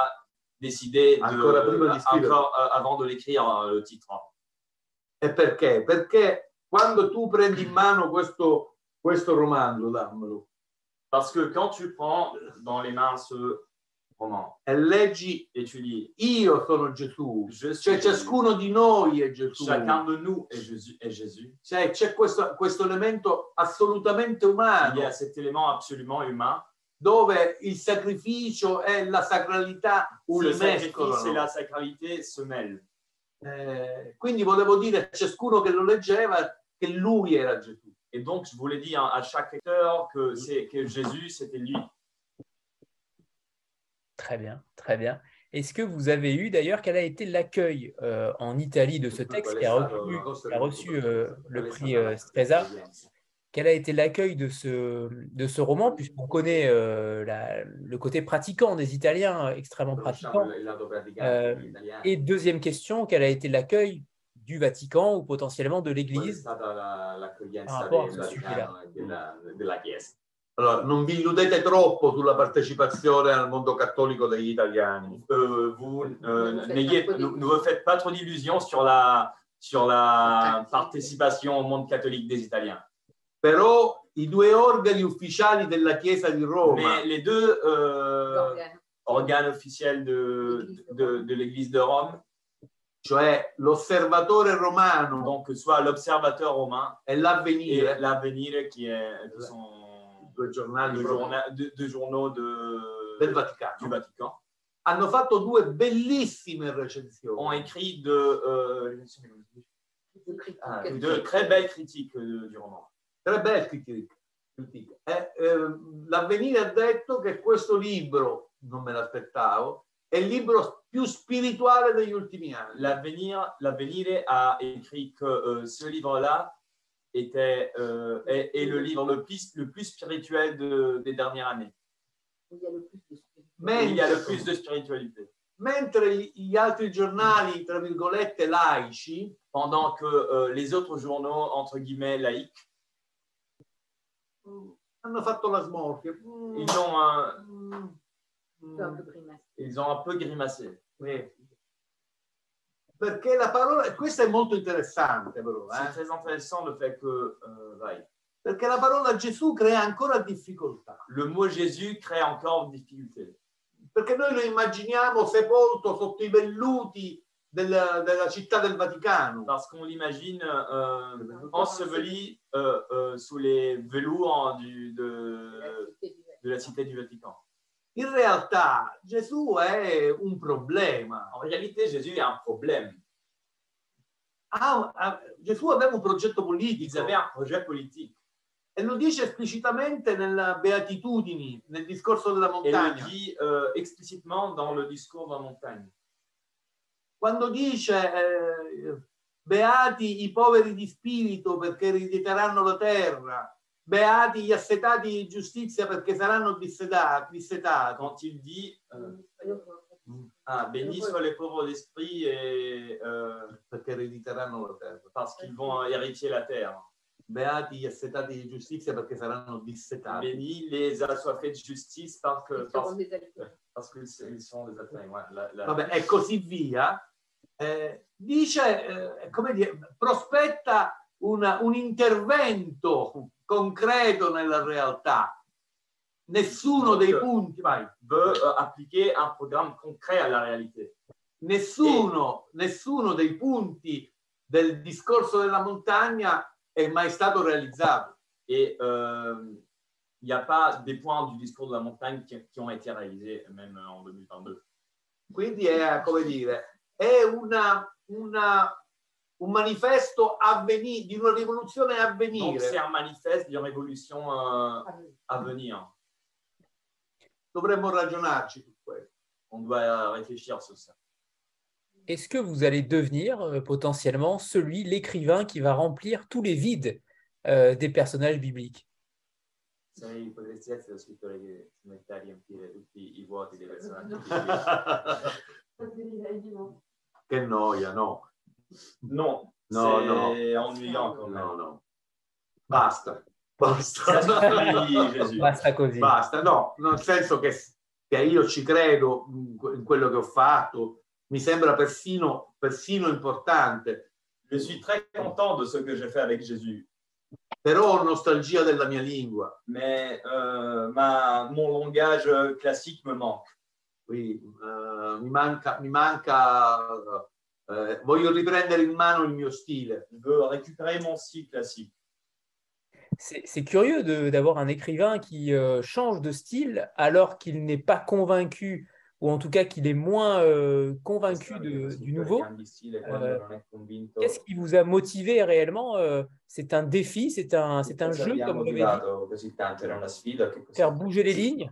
décidé de, Ancora prima di scriverlo. encore euh, avant de l'écrire euh, le titre. E perché? Perché quando tu prendi in mano questo, questo romanzo, dammelo, Parce que quand tu prends dans les mains ce roman e leggi et tu lis io sono Gesù, Je suis cioè Jésus, ciascuno di noi è Gesù, chacun de nous est Jésus, est Jésus. Cioè, c'è questo, questo elemento assolutamente Il y umano a cet élément absolument humain. Dove il sacrificio e la sacralità le sacrifice et la sacralité se mêlent. Eh, quindi volevo dire a ciascuno che lo leggeva che lui era Gesù. Et donc, je voulais dire à chaque lecteur que, que Jésus, c'était lui. Très bien, très bien. Est-ce que vous avez eu d'ailleurs, quel a été l'accueil euh, en Italie de ce texte qui a reçu, qui a reçu, euh, le prix euh, Stresa Quel a été l'accueil de ce, de ce roman, puisqu'on connaît euh, la- le côté pratiquant des Italiens, euh, extrêmement pratiquant Euh, Et deuxième question, quel a été l'accueil du Vatican ou potentiellement de l'Église? par rapport à ce sujet-là. Allora, non vi illudete troppo sulla partecipazione al mondo cattolico degli italiani. Euh, vous euh, Ne vous faites pas trop d'illusions sur la, sur la participation au monde catholique des Italiens. Però i due organi ufficiali della Chiesa di Roma, Mais les deux euh, organes officiels de, de, de l'Église de Rome, cioè l'osservatore romano donc soit l'Observateur romain e l'avvenire, l'Avenir, qui, est, qui sont due giornali proprio journa- deux- deux journaux de, del du Vaticano, Vatican, hanno fatto due bellissime ont recensioni. écrit de, euh, De critique. ah, de très belles critiques euh, du roman. Tre belle critiche. Eh, ehm, L'avvenire ha detto che questo libro, non me l'aspettavo, è il libro più spirituale degli ultimi anni. L'avenir, l'Avenir a écrit que euh, ce livre-là était euh, est, est le livre le plus, le plus spirituel de- des dernières années. Il y a le plus de Mais- Il y a le plus de spiritualité. Mentre gli altri giornali, tra virgolette, laici, Pendant que euh, les autres journaux, entre guillemets, laïcs, mm, hanno fatto la smorfia. Mm, ils ont un, mm, mm. un peu grimace. Ils ont un peu grimacé. Sì. Perché la parola, questo è molto interessante però, C'est eh? très intéressant le fait que euh, vai. perché la parola Gesù crea ancora difficoltà, le mot Jésus crée encore difficulté. perché noi lo immaginiamo sepolto sotto i velluti della, della città del Vaticano, Parce qu'on l'imagine euh, enseveli euh, euh, sous les velours du, de, de la cité du Vatican. In realtà Gesù è un problema. En réalité, Jésus a un problème. Ha- ha- Gesù aveva un progetto Ils politico avaient un projet politique. e lo dice esplicitamente nella Beatitudini, nel discorso della Et le montagna. dit euh, explicitement dans le discours de la montagne. quando dice eh, beati i poveri di spirito perché erediteranno la terra, beati gli assetati di giustizia perché saranno dissetati, dissetati. Quand il dit euh, ah, Bénis soient les pauvres d'esprit et euh, perché erediteranno la terra. parce qu'ils vont hériter la terre. Beati gli assetati di giustizia perché saranno dissetati. Bénis les assoiffés de justice parce que parce, parce qu'ils sont des atteints. Ouais, la- la- Vabbè, e così via. Eh, dice, eh, come dire, prospetta una- un intervento concreto nella realtà. Nessuno dei punti, vai, veut euh, appliquer un programme concret à la réalité. nessuno, nessuno dei punti del discorso della montagna è mai stato realizzato. Et euh, il n'y a pas des points du discours de la montagne qui, qui ont été réalisés même en 2022. Quindi è, come dire, è una, una- un manifesto a veni- di una rivoluzione a Donc c'est un manifeste d'une révolution euh, à venir. Dovremmo ragionarci su questo. On doit réfléchir sur ça. Est-ce que vous allez devenir euh, potentiellement celui, l'écrivain qui va remplir tous les vides euh, des personnages bibliques? Sei potresti essere lo scrittore che si mette a riempire tutti i vuoti dei personaggi. *laughs* che noia, no. Non, No, no. ennuyant quand même. No, no. Basta. Basta. Basta così. Basta, no, nel senso che, che io ci credo in que- in quello che ho fatto, mi sembra persino, persino importante, Je suis très content de ce que j'ai fait avec Jésus, però ho nostalgia della mia lingua. mais euh, ma, mon langage euh, classique me manque. Qui, eh, mi manca, mi manca eh, voglio riprendere in mano il mio stile. Je veux récupérer mon style classique. C'est curieux de- d'avoir un écrivain qui euh, change de style alors qu'il n'est pas convaincu, ou en tout cas qu'il est moins euh, convaincu de- du nouveau. Euh, Qu'est-ce qui vous a motivé réellement C'est un défi, c'est un, c'est un jeu, comme vous l'avez dit, così tanto, era una sfida che faire bouger les lignes?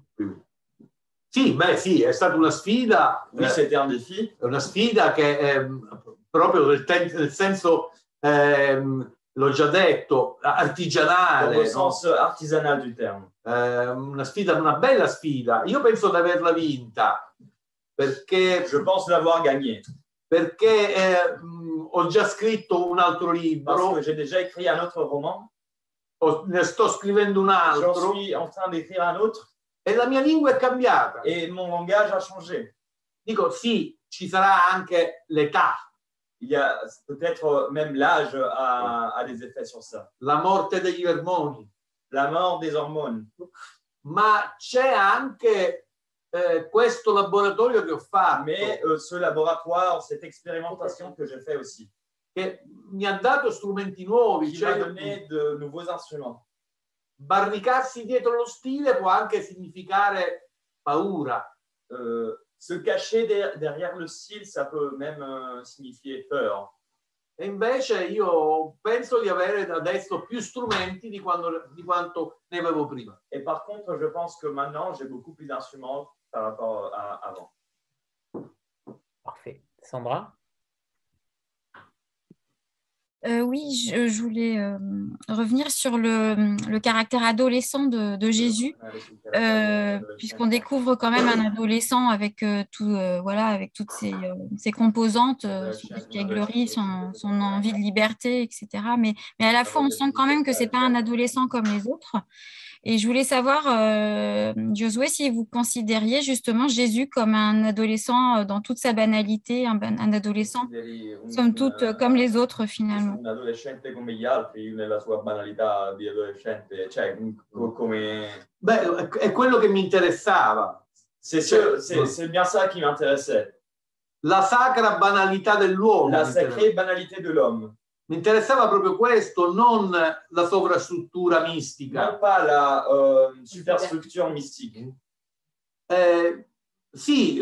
Sì, beh, sì, è stata una sfida, Oui, eh, c'était un défi. una sfida che ehm, proprio nel, ten- nel senso, ehm, l'ho già detto, artigianale, le no? sens artisanal du terme. Ehm, una sfida, una bella sfida. Io penso di averla vinta perché, Je pense l'avoir gagné perché eh, mh, ho già scritto un altro parce libro, que j'ai déjà écrit un autre roman. ho- ne sto scrivendo un J'en altro suis en train d'écrire un autre e la mia lingua è cambiata. et mon langage a changé. Dico sì, ci sarà anche l'età, Il y a peut-être même l'âge a, a des effets sur ça. la morte degli ormoni, La mort des hormones. ma c'è anche eh, questo laboratorio che ho fatto Mais euh, ce laboratoire, cette expérimentation que j'ai fait aussi, che mi ha dato strumenti nuovi, qui m'a cioè donné de nouveaux instruments. Barricarsi dietro lo stile può anche significare paura. Euh, se cacher der- derrière le style, ça peut même euh, signifier peur. E invece io penso di avere adesso più strumenti di, quando- di quanto ne avevo prima. Et par contre, je pense que maintenant, j'ai beaucoup plus d'instruments par rapport à avant. Parfait. Sandra Euh, oui, je, voulais euh, revenir sur le, caractère adolescent de, Jésus, euh, puisqu'on découvre quand même un adolescent avec tout, voilà, avec toutes ses, composantes, son espièglerie, son, envie de liberté, etc. Mais, mais à la fois, on sent quand même que c'est pas un adolescent comme les autres. Et je voulais savoir, euh, Josué, si vous considériez justement Jésus comme un adolescent euh, dans toute sa banalité, un, adolescent, somme toute, euh, comme les autres finalement. Un adolescente come gli altri nella sua banalità di adolescente, cioè co- come... Beh, è- quello che mi interessava, C'est ce- c'est- c'est bien ça qui m'intéressait, la sacra banalità dell'uomo. la sacrée banalité de l'homme. Mi interessava proprio questo, non la sovrastruttura mistica. Non pas la euh, superstructure mystique. Eh, sì,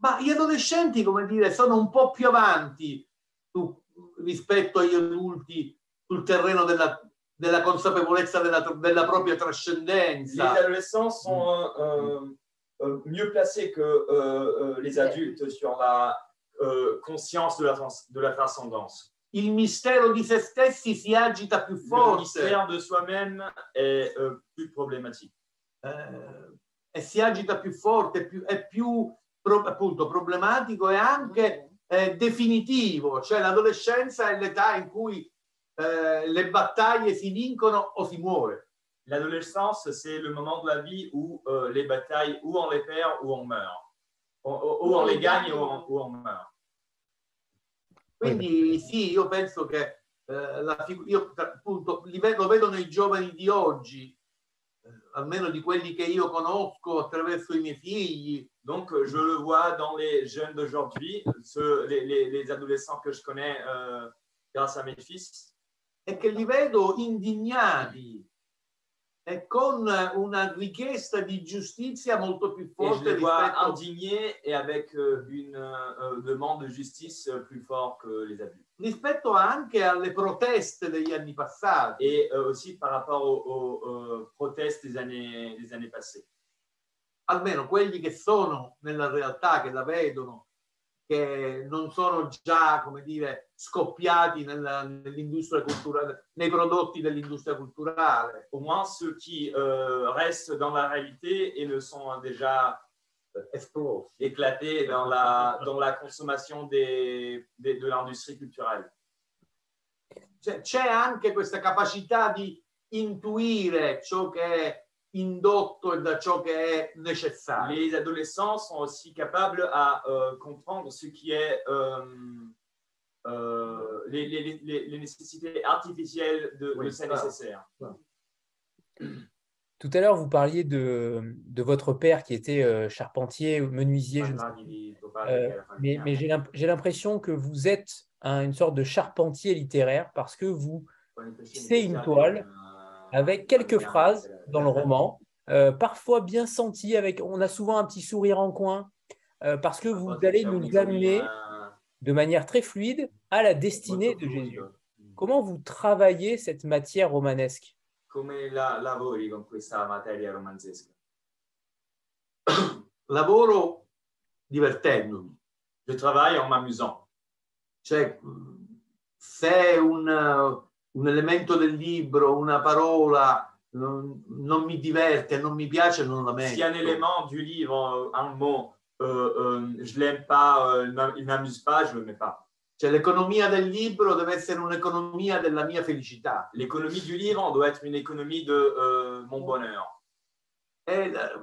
ma gli adolescenti, come dire, sono un po' più avanti su- rispetto agli adulti sul terreno della, della consapevolezza della, della propria trascendenza. adolescents sont euh, euh, euh, mieux placés que euh, euh, les adultes sur la euh, conscience de la, de la transcendance. Il mistero di se stessi si agita più Le forte mystère de soi-même est euh, plus problématique. eh, e si agita più forte, più- è più pro- appunto problematico e anche eh, definitivo, cioè l'adolescenza è l'età in cui eh, le battaglie si vincono o si muore. L'adolescence, c'est le moment de la vie où euh, les batailles, ou on les perd ou on meurt. Ou, ou- ou on les gagne ou on, ou on meurt. Quindi sì, io penso che eh, la figu- io appunto li vedo, lo vedo nei giovani di oggi, eh, almeno di quelli che io conosco attraverso i miei figli, Donc, je le vois dans les jeunes d'aujourd'hui, ceux- les, les- les adolescents que je connais euh, grâce à mes fils, e che li vedo indignati e con una richiesta di giustizia molto più et je forte les vois rispetto, indignés et avec euh, une euh, demande de justice euh, plus forte que les adultes. rispetto anche alle proteste degli anni passati. Et euh, aussi par rapport aux, aux, euh, protestes des années, des années passées. almeno quelli che sono nella realtà, che la vedono, che non sono già, come dire, scoppiati nella- nell'industria culturale, nei prodotti dell'industria culturale. Au moins ceux qui euh, restent dans la réalité et ne sont déjà esplosi. éclatés dans la, dans la consommation des, des- de l'industrie culturelle. C'è anche questa capacità di intuire ciò che è indotto da ciò che è necessario. Les adolescents sont aussi capables à euh, comprendre ce qui est euh, euh, les, les, les, les nécessités artificielles de, Oui, de ces voilà. nécessaires. Tout à l'heure, vous parliez de, de votre père qui était euh, charpentier ou menuisier, je ne sais Euh, mais, mais j'ai l'imp- j'ai l'impression que vous êtes un- une sorte de charpentier littéraire parce que vous, che une toile avec quelques phrases dans le roman, euh, parfois bien senties, avec, on a souvent un petit sourire en coin, euh, parce que vous allez nous amener de manière très fluide à la destinée de Jésus. Comment vous travaillez cette matière romanesque? Come la questa materia romanzesca? *coughs* Lavoro divertendomi. Je travaille en m'amusant. Cioè, un, un elemento del libro, una parola non, non mi diverte, non mi piace, non la metto. Si un élément du livre, un mot, euh, euh, je l'aime pas, euh, il m'a- il m'amuse pas, je le mets pas. Cioè, l'economia del libro deve essere un'economia della mia felicità. L'économie du livre doit être une économie de euh, mon bonheur. E, eh,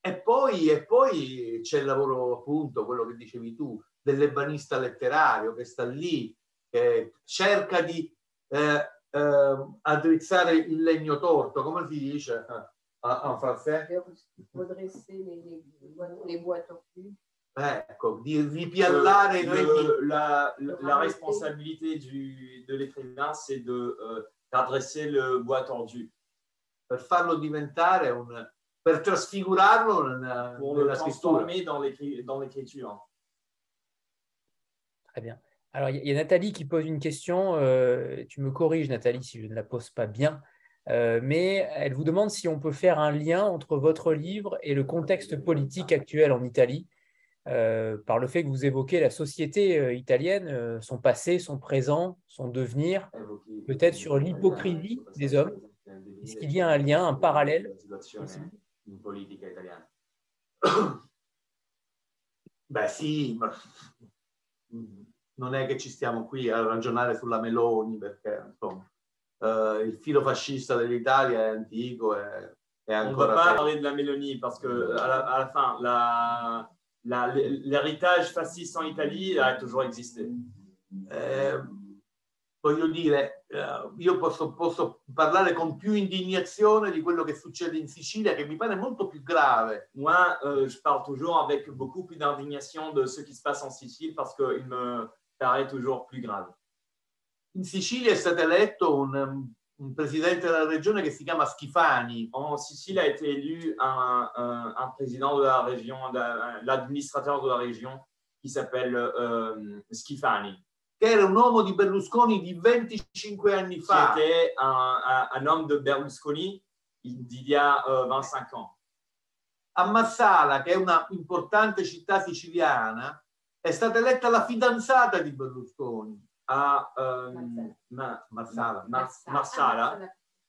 e poi, e poi c'è il lavoro, appunto, quello che dicevi tu, dell'ebanista letterario che sta lì, che cerca di eh, eh, addrizzare il legno torto, come si dice? En français? redresser les, les, les bois tortus. Ecco, di ripiallare i Le- legni. le- la, la- la responsabilité du, de l'écrivain, c'est de euh, d'adresser le bois tordu per farlo diventare un per trasfigurarlo nella, pour le scrittura. dans l'écriture. Très bien. Alors, il y, a- Nathalie qui pose une question. euh, tu me corriges, Nathalie, si je ne la pose pas bien. Euh, mais elle vous demande si on peut faire un lien entre votre livre et le contexte politique actuel en Italie, euh, par le fait que vous évoquez la société italienne, son passé, son présent, son devenir. Peut-être sur l'hypocrisie des hommes. Est-ce qu'il y a un lien, un parallèle in politica non è che ci stiamo qui a ragionare sulla Meloni perché insomma eh, il filo fascista dell'Italia è antico e è On ne ancora pas parler de la Mélonie parce que à la, à la fin, l'héritage fasciste en Italie a toujours existé. Eh, voglio dire, eh, io posso, posso parlare con più indignazione di quello che succede in Sicilia, che mi pare molto più grave. Moi, euh, je parle toujours avec beaucoup plus d'indignation de ce qui se passe en Sicile parce qu'il me paraît toujours plus grave. In Sicilia è stato eletto un, um, un presidente della regione che si chiama Schifani, En Sicile a été élu un, un- un président de la région, l'administrateur de la région qui s'appelle euh, Schifani, che era un uomo di Berlusconi di 25 anni fa. était un, un- un homme de Berlusconi d'il y a euh, 25 ans. A Massala, che è una importante città siciliana, è stata eletta la fidanzata di Berlusconi. À euh, Marsala. Ma- Marsala. Mar- Marsala,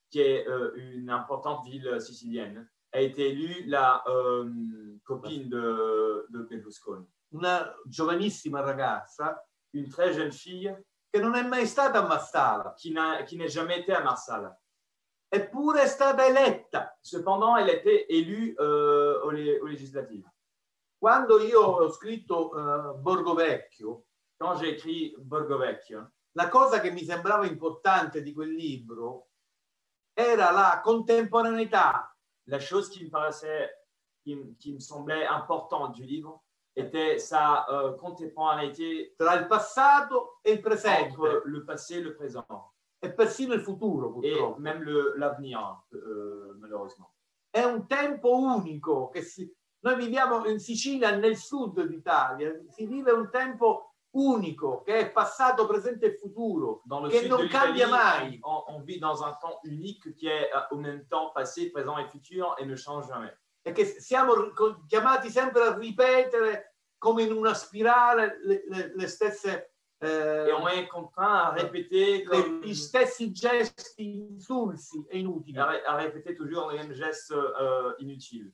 qui est euh, une importante ville sicilienne, a été élue la euh, copine de, de Berlusconi. Una giovanissima ragazza Une très jeune fille che non è mai stata a Massala, qui n'est jamais été à Marsala. eppure è stata eletta. Cependant, elle a été élue euh, aux législatives. Quando io ho scritto eh, Borgo Vecchio, Quand j'ai écrit Borgo Vecchio, la cosa che mi sembrava importante di quel libro era la contemporaneità la chose qui me paraissait, qui, me- qui me semblait importante du livre était sa euh, contemporanéité tra il passato e il presente entre le passé et le présent, e persino il futuro, et purtroppo. même le- l'avenir, euh, malheureusement. È un tempo unico che si... Noi viviamo in Sicilia, nel sud d'Italia, si vive un tempo unico che è passato, presente e futuro, che non cambia mai. on, on vit dans un temps unique qui est euh, au même temps passé, présent et futur et ne change jamais. e che siamo chiamati sempre a ripetere come in una spirale le, le- le stesse eh, Et on est contraint à répéter, comme- gli stessi gesti insulsi e inutili. à, ré- à répéter toujours les mêmes gestes euh, inutiles.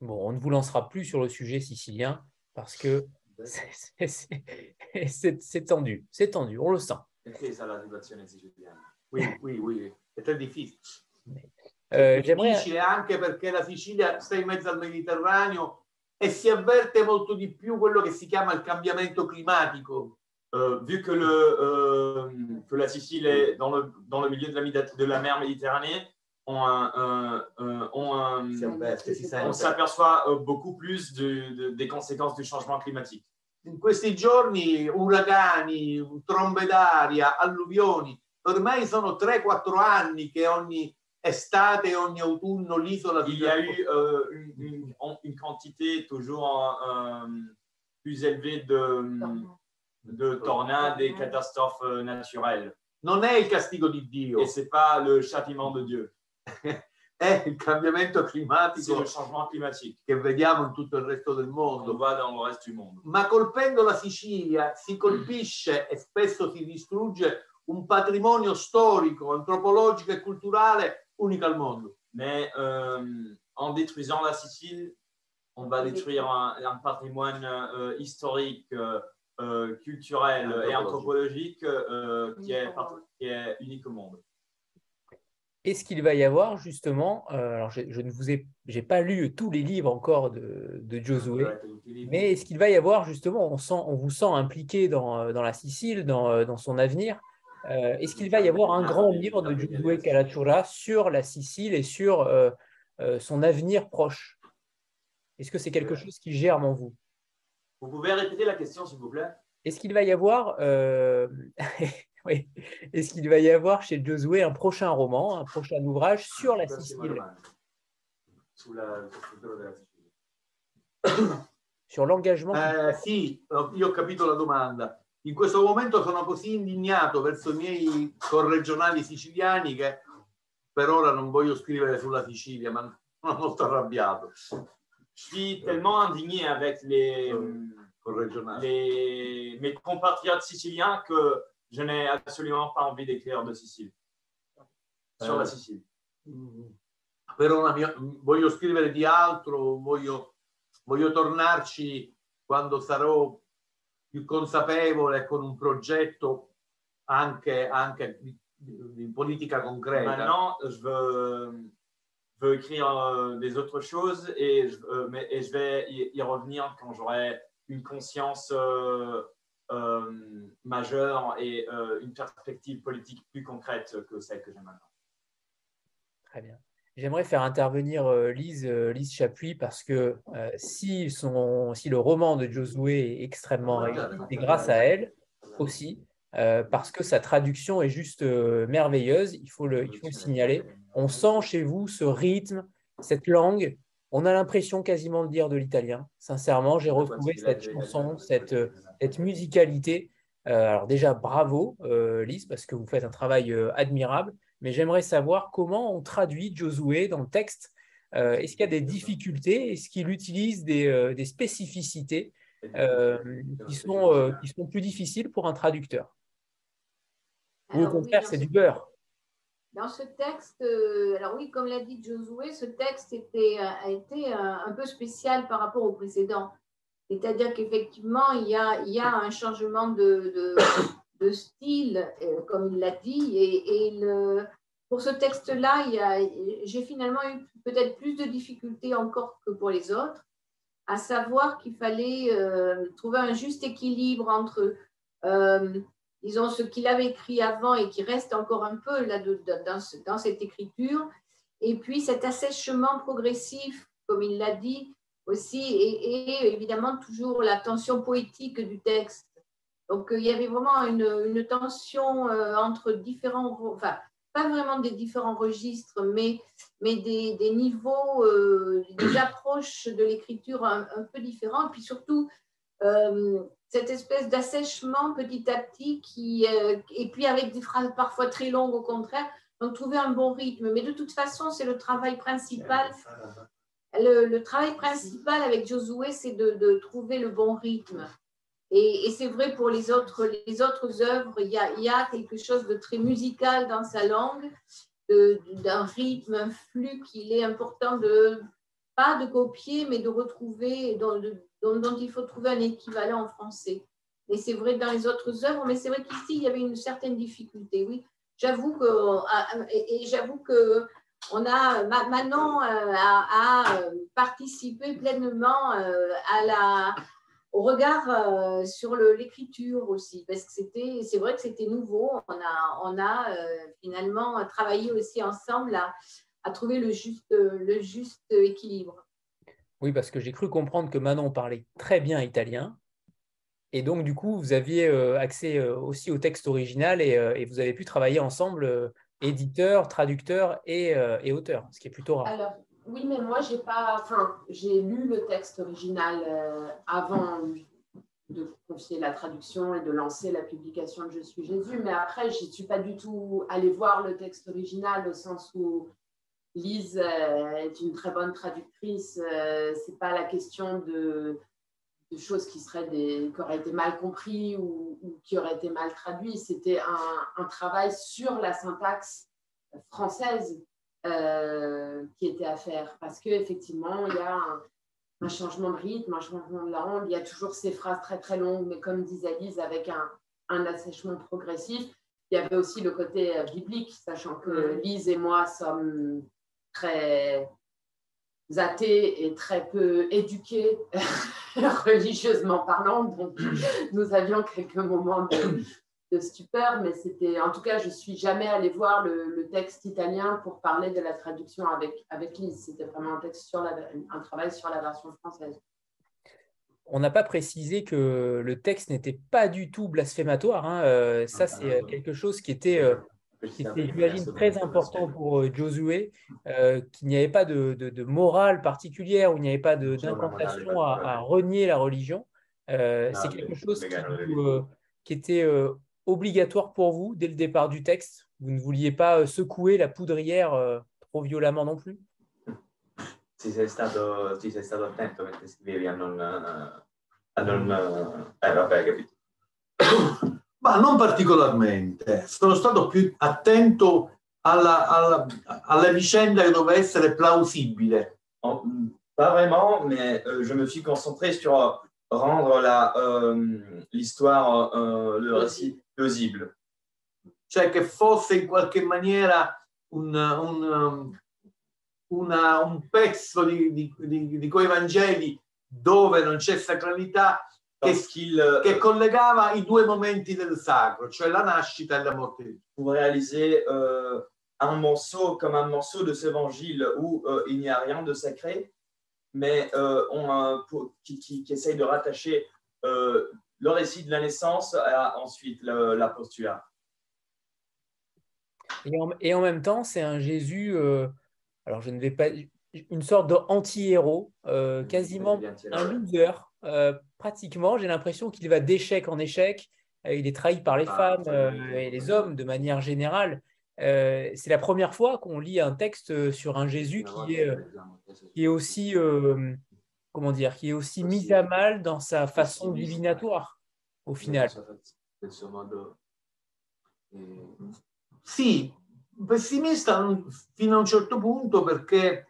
Bon, on ne vous lancera plus sur le sujet sicilien parce que *laughs* c'est- c'est- c'est *laughs* c'est- c'est tendu. C'est tendu, on le sent. Oui, oui, oui, è très difficile. Euh, difficile anche perché la Sicilia sta in mezzo al Mediterraneo e si avverte molto di più quello che si chiama il cambiamento climatico. euh, vu que, le, que la Sicile est dans le, dans le milieu de la, de la mer Méditerranée, on, on s'aperçoit beaucoup plus de, des conséquences du changement climatique. In questi giorni uragani, trombe d'aria, alluvioni, ormai sono 3-4 anni che ogni estate, ogni autunno l'isola... Il y a eu euh, une, une, une, quantité toujours euh, plus élevée de, de tornades et catastrophes euh, naturelles. Non è il castigo di Dio. Et c'est pas le châtiment de Dieu. *laughs* è il cambiamento climatico che vediamo in tutto il resto del mondo. On voit dans le reste du monde. Ma colpendo la Sicilia si colpisce e spesso si distrugge un patrimonio storico, antropologico e culturale unico al mondo. Mais euh, en détruisant la Sicile, on va détruire un, un patrimoine euh, historique, euh, euh culturel et anthropologique euh, qui, est, qui est unique au monde. Est-ce qu'il va y avoir justement, euh, alors je, je, ne vous ai, j'ai pas lu tous les livres encore de, de Josué, mais est-ce qu'il va y avoir justement, on, sent, on vous sent impliqué dans, dans la Sicile, dans, dans son avenir, euh, est-ce qu'il va y avoir un grand livre de Josué Calatura sur la Sicile et sur euh, euh, son avenir proche? Est-ce que c'est quelque chose qui germe en vous? Vous pouvez répéter la question, s'il vous plaît. Est-ce qu'il va y avoir *laughs* *laughs* oui. Est-ce qu'il va y avoir chez Josué un prochain roman, un prochain ouvrage sur la Sicile *coughs* Sur l'engagement eh, Sì, io ho capito la domanda. In questo momento sono così indignato verso i miei corregionali siciliani che per ora non voglio scrivere sulla Sicilia, ma sono molto arrabbiato. Je suis tellement indigné avec les, les, mes compatriotes siciliens que je n'ai absolument pas envie d'écrire de Sicile. Sur la Sicile. Per una mia, voglio scrivere di altro, voglio, voglio tornarci quando sarò più consapevole con un progetto anche, anche di, di, politica concreta. Maintenant, je veux, veux écrire euh, des autres choses et je, euh, mais, et je vais y, y, revenir quand j'aurai une conscience euh, euh, majeure et euh, une perspective politique plus concrète que celle que j'ai maintenant. Très bien. J'aimerais faire intervenir euh, Lise, Lise Chapuis parce que si, son, si le roman de Josué est extrêmement réussi, c'est grâce à elle aussi, parce que sa traduction est juste merveilleuse, il faut, le, il faut le signaler. On sent chez vous ce rythme, cette langue. On a l'impression quasiment de dire de l'italien. Sincèrement, j'ai retrouvé cette chanson, cette, cette musicalité. alors déjà, bravo, Lise, parce que vous faites un travail admirable. Mais j'aimerais savoir comment on traduit Josué dans le texte. Euh, est-ce qu'il y a des difficultés? Est-ce qu'il utilise des, euh, des spécificités euh, qui, sont, qui sont plus difficiles pour un traducteur? Ou au contraire, c'est du beurre? Dans ce texte, alors oui, comme l'a dit Josué, ce texte était, a été un peu spécial par rapport au précédent. C'est-à-dire qu'effectivement, il, y a, un changement *coughs* de, style, euh, comme il l'a dit. Et, pour ce texte-là, j'ai finalement eu peut-être plus de difficultés encore que pour les autres, à savoir qu'il fallait euh, trouver un juste équilibre entre, euh, disons, ce qu'il avait écrit avant et qui reste encore un peu là dans, dans cette écriture, et puis cet assèchement progressif, comme il l'a dit aussi, et, évidemment toujours la tension poétique du texte. Donc, euh, il y avait vraiment une, tension euh, entre différents, enfin, pas vraiment des différents registres, mais, mais des, niveaux, euh, des approches de l'écriture un, peu différents. Et puis surtout, cette espèce d'assèchement petit à petit, qui, et puis avec des phrases parfois très longues au contraire. Donc, trouver un bon rythme. Mais de toute façon, c'est le travail principal. Le, travail principal avec Josué, c'est de, de trouver le bon rythme. Et, c'est vrai pour les autres, les autres œuvres, il y, a, quelque chose de très musical dans sa langue, d'un rythme, un flux qu'il est important de, pas de copier, mais de retrouver, dont, dont, il faut trouver un équivalent en français. Et c'est vrai dans les autres œuvres, mais c'est vrai qu'ici, il y avait une certaine difficulté, oui. J'avoue que, et, j'avoue que on a, Manon euh, a, a participé pleinement euh, à la au regard euh, sur l'écriture aussi, parce que c'était, c'est vrai que c'était nouveau. On a, on a euh, finalement travaillé aussi ensemble à, à, trouver le juste, le juste équilibre. Oui, parce que j'ai cru comprendre que Manon parlait très bien italien. Et donc, du coup, vous aviez accès aussi au texte original et, et vous avez pu travailler ensemble, éditeur, traducteur et, auteur, ce qui est plutôt rare. Alors, oui, mais moi, j'ai pas, enfin, j'ai lu le texte original euh, avant de confier la traduction et de lancer la publication de Je suis Jésus, mais après, je ne suis pas du tout allée voir le texte original au sens où Lise euh, est une très bonne traductrice. Euh, c'est pas la question de, choses qui seraient des, qui auraient été mal compris ou, qui auraient été mal traduits. C'était un, un, travail sur la syntaxe française euh, qui était à faire. Parce qu'effectivement, il y a un, changement de rythme, un changement de langue. Il y a toujours ces phrases très très longues, mais comme disait Lise, avec un, un assèchement progressif. Il y avait aussi le côté biblique, sachant que Lise et moi sommes très athées et très peu éduqués *laughs* religieusement parlant. Donc, nous avions quelques moments de, de stupeur, mais c'était, en tout cas, je suis jamais allée voir le, texte italien pour parler de la traduction avec, avec Lise. C'était vraiment un, texte sur la, un travail sur la version française. On n'a pas précisé que le texte n'était pas du tout blasphématoire. Hein. Euh, ça, c'est quelque chose qui était, euh, qui était j'imagine, très important pour euh, Josué, qu'il n'y avait pas de, de, morale particulière, où il n'y avait pas d'incantation à, à, renier la religion. c'est quelque chose qui, qui était obligatoire pour vous dès le départ du texte? Vous ne vouliez pas euh, secouer la poudrière euh, trop violemment non plus? *laughs* Ti sei stato, sei stato attento mentre scrivevi a non... A non eh, vabbè, capito. *coughs* Ma non particolarmente. Sono stato più attento alla, alla, alla vicenda che doveva essere plausibile. Oh, pas vraiment, mais euh, je me suis concentré sur rendre l'histoire, euh, euh, le récit plausibile. Cioè che fosse in qualche maniera un, un, una, un pezzo di, di, di, di, quei Vangeli dove non c'è sacralità che, che, collegava i due momenti del sacro, cioè la nascita e la morte. Pour réaliser euh, un morceau comme un morceau de cet évangile où euh, il n'y a rien de sacré, mais euh, on, pour, qui, qui, qui, essaye de rattacher euh, le récit de la naissance à ensuite le, la postula. Et en, et en même temps, c'est un Jésus, euh, alors je ne vais pas, une sorte d'anti-héros, euh, quasiment un euh, pratiquement. J'ai l'impression qu'il va d'échec en échec. Euh, il est trahi par les femmes euh, et les hommes de manière générale. Euh, c'est la première fois qu'on lit un texte sur un Jésus qui est, qui est aussi, euh, comment dire, qui est aussi mis à mal dans sa façon divinatoire, au final. Sì, pessimista fino a un certo punto perché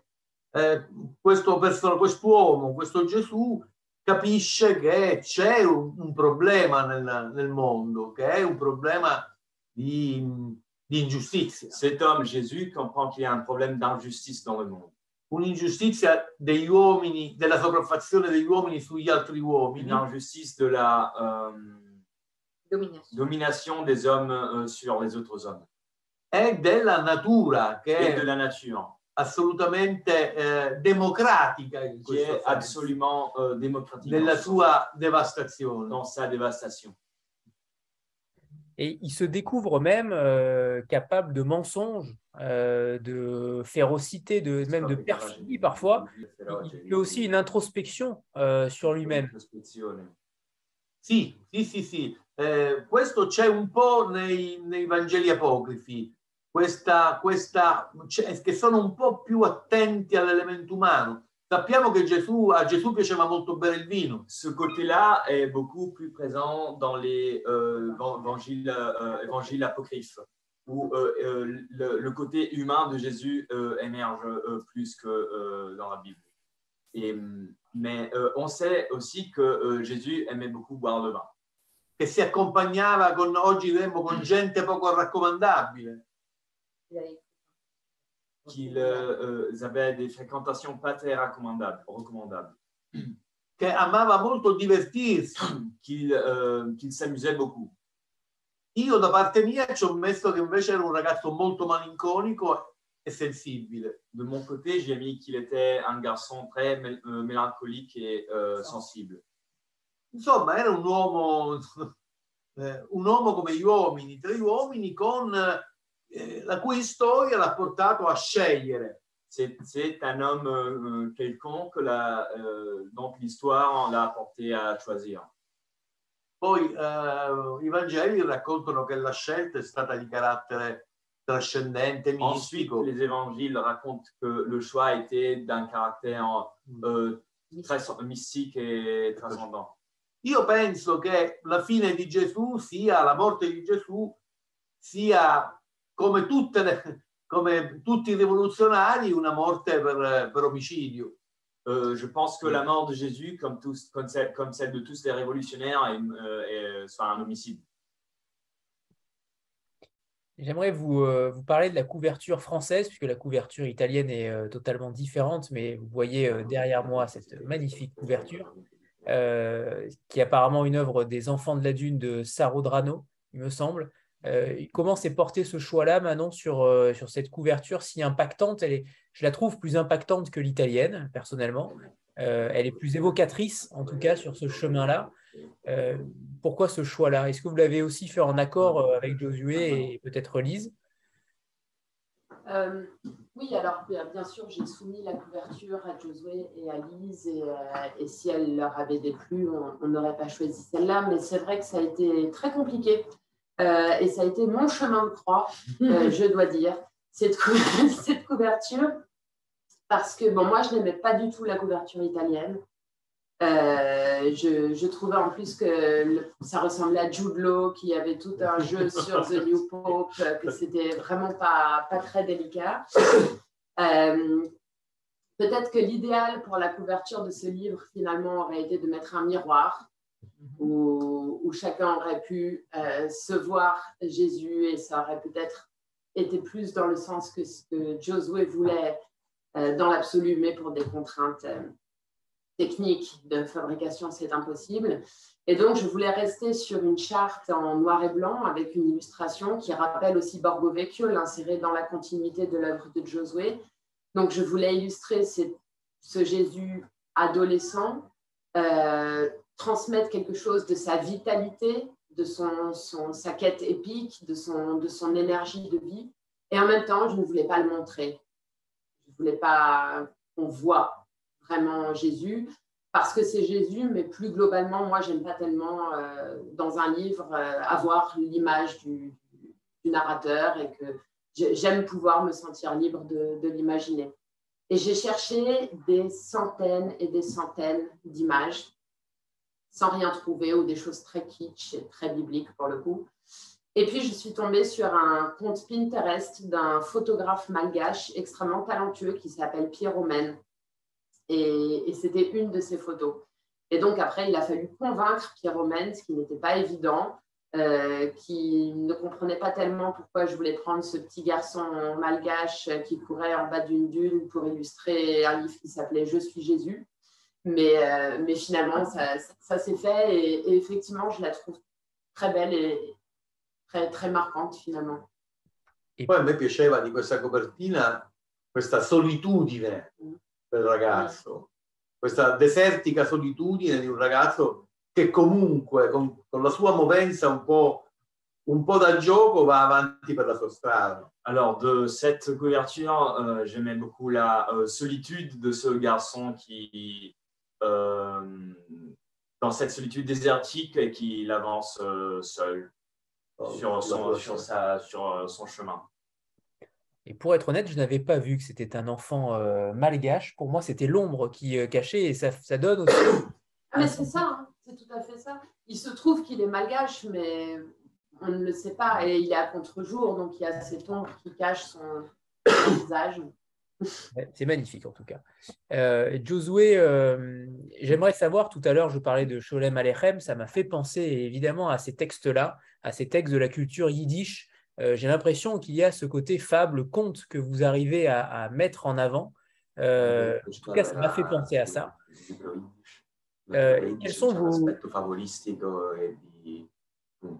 eh, questo quest'uomo, questo Gesù, capisce che c'è un, un problema nel, nel mondo, che è un problema di d'ingiustizia. Cet homme, Jésus, comprend qu'il y a un problème d'injustice dans le monde. Un'ingiustizia degli uomini, della sopraffazione degli uomini sugli altri uomini. Une injustice de la euh, domination. domination. des hommes euh, sur les autres hommes. E della natura, che Et è de la nature. Assolutamente eh, democratica in Qui est questo senso, absolument euh, démocratique nella dans, sua devastazione. dans sa dévastation. Et il se découvre même euh, capable de mensonges, euh, de férocité, de, même de perfidie parfois. Il fait aussi une introspection euh, sur lui-même. Sì, sì, sì, sì. Eh, questo c'è un po' nei, nei Vangeli apocrifi, questa, questa, che sono un po' più attenti all'elemento umano. Sappiamo che Gesù, a Gesù piaceva molto bere il vino. Ce côté-là est beaucoup plus présent dans les euh, évangiles, euh, apocryphes, où euh, euh, le, le, côté humain de Jésus euh, émerge euh, plus que dans la Bible. Et, mais on sait aussi que Jésus aimait beaucoup boire le vin. Che si accompagnava con, oggi con gente poco raccomandabile. Qu'ils euh, avaient des fréquentations pas très recommandables. recommandables. che amava molto divertirsi. qu'il euh, qu'il s'amusait beaucoup. Io da parte mia ci ho messo che invece era un ragazzo molto malinconico e sensibile. De mon côté, j'ai mis qu'il était un garçon très mél- euh, mélancolique et euh, sensible. Insomma, era un uomo, *laughs* eh, un uomo come gli uomini, tra gli uomini, con, eh, la cui storia l'ha portato a scegliere. C'est un homme euh, quelconque la, euh, dont l'histoire l'a porté à choisir. Poi eh, i Vangeli raccontano che la scelta è stata di carattere trascendente, Ensuite, mistico. les évangiles racontent que le choix était d'un caractère euh, très mystique et transcendant. Io penso che la fine di Gesù sia, la morte di Gesù sia come, tutte le- come tutti i rivoluzionari, una morte per, per omicidio. Euh, je pense que la mort de Jésus, comme, tous, comme, celle, comme celle de tous les révolutionnaires, est, euh, est- soit un homicide. J'aimerais vous, euh, vous parler de la couverture française, puisque la couverture italienne est euh, totalement différente, mais vous voyez euh, derrière moi cette magnifique couverture, euh, qui est apparemment une œuvre des Enfants de la Dune de Saro Drano, il me semble. Euh, comment s'est porté ce choix-là, Manon, sur, euh, sur cette couverture si impactante? Je la trouve plus impactante que l'italienne, personnellement. Euh, elle est plus évocatrice, en tout cas, sur ce chemin-là. Pourquoi ce choix-là? Est-ce que vous l'avez aussi fait en accord avec Josué et peut-être Lise? Oui, alors bien sûr, j'ai soumis la couverture à Josué et à Lise, et, et si elle leur avait déplu, on n'aurait pas choisi celle-là, mais c'est vrai que ça a été très compliqué, Euh, et ça a été mon chemin de croix, *laughs* euh, je dois dire, cette, cou- *laughs* cette couverture, parce que bon, moi, je n'aimais pas du tout la couverture italienne. Euh, je, je trouvais en plus que le- ça ressemblait à Jude Law qui avait tout un *laughs* jeu sur The New Pope, que c'était vraiment pas, pas très délicat. Peut-être que l'idéal pour la couverture de ce livre, finalement, aurait été de mettre un miroir où, où chacun aurait pu euh, se voir Jésus et ça aurait peut-être été plus dans le sens que ce que Josué voulait euh, dans l'absolu, mais pour des contraintes euh, techniques de fabrication, c'est impossible. Et donc, je voulais rester sur une charte en noir et blanc avec une illustration qui rappelle aussi Borgo Vecchio, l'insérer dans la continuité de l'œuvre de Josué. Donc, je voulais illustrer ce Jésus adolescent, transmettre quelque chose de sa vitalité, de son, sa quête épique, de son, de son énergie de vie. Et en même temps, je ne voulais pas le montrer. Je ne voulais pas qu'on voit vraiment Jésus, parce que c'est Jésus, mais plus globalement, moi, j'aime pas tellement euh, dans un livre euh, avoir l'image du, narrateur et que j'ai- j'aime pouvoir me sentir libre de l'imaginer. Et j'ai cherché des centaines et des centaines d'images sans rien trouver ou des choses très kitsch et très bibliques pour le coup. Et puis, je suis tombée sur un compte Pinterest d'un photographe malgache extrêmement talentueux qui s'appelle Pierre Romaine. Et, c'était une de ses photos. Et donc, après, il a fallu convaincre Pierre Romaine, ce qui n'était pas évident, euh, qui ne comprenait pas tellement pourquoi je voulais prendre ce petit garçon malgache qui courait en bas d'une dune pour illustrer un livre qui s'appelait Je suis Jésus. Mais, euh, mais finalement, ça, ça, ça s'est fait et, et effectivement, je la trouve très belle et très, très marquante finalement. Poi a me piaceva di questa copertina questa solitudine del ragazzo, questa desertica solitudine di un ragazzo che comunque con, con la sua movenza un po', un po' da gioco va avanti per la sua strada. Alors, de cette couverture, euh, j'aimais beaucoup la euh, solitude de ce garçon qui, dans cette solitude désertique, et qui avance euh, seul sur son, sur, sa, sur euh, son chemin. Et pour être honnête, je n'avais pas vu que c'était un enfant euh, malgache. Pour moi, c'était l'ombre qui euh, cachait et ça, ça donne aussi. *coughs* Ah, mais c'est ça, hein, c'est tout à fait ça. Il se trouve qu'il est malgache, mais on ne le sait pas. Et il est à contre-jour, donc il y a cette ombre qui cache son, son *coughs* visage. Ouais, C'est magnifique en tout cas. Euh, Josué, euh, j'aimerais savoir, tout à l'heure je parlais de Sholem Alechem, ça m'a fait penser évidemment à ces textes-là, à ces textes de la culture yiddish. Euh, J'ai l'impression qu'il y a ce côté fable, conte que vous arrivez à, à mettre en avant. Euh, en tout cas, ça m'a fait penser à ça. Quels sont vos-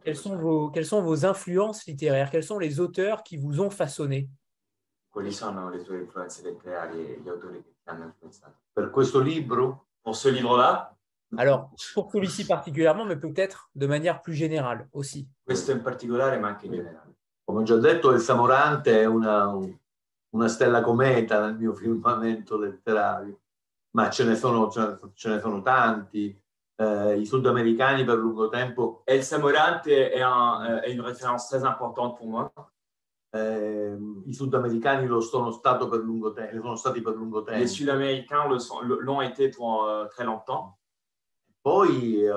Quelles sont, vos, quelles sont vos influences littéraires? Quels sont les auteurs qui vous ont façonné? Quali sono le tue influenze letterarie e gli autori che ti hanno influenzato? Per questo libro Pour ce livre-là, Alors, pour celui-ci particulièrement, mais peut-être de manière plus générale aussi. questo in particolare, ma anche in generale. Come ho già detto, il Samorante è una, una stella cometa nel mio firmamento letterario, ma ce ne sono, ce ne- sono tanti. Eh, I sudamericani per lungo tempo, El Samorante est, un, euh, est une référence très importante pour moi. Eh, i sudamericani lo sono, stato per lungo tempo, sono stati per lungo tempo. Les Sud-Américains l'ont été pour euh, très longtemps. Poi eh,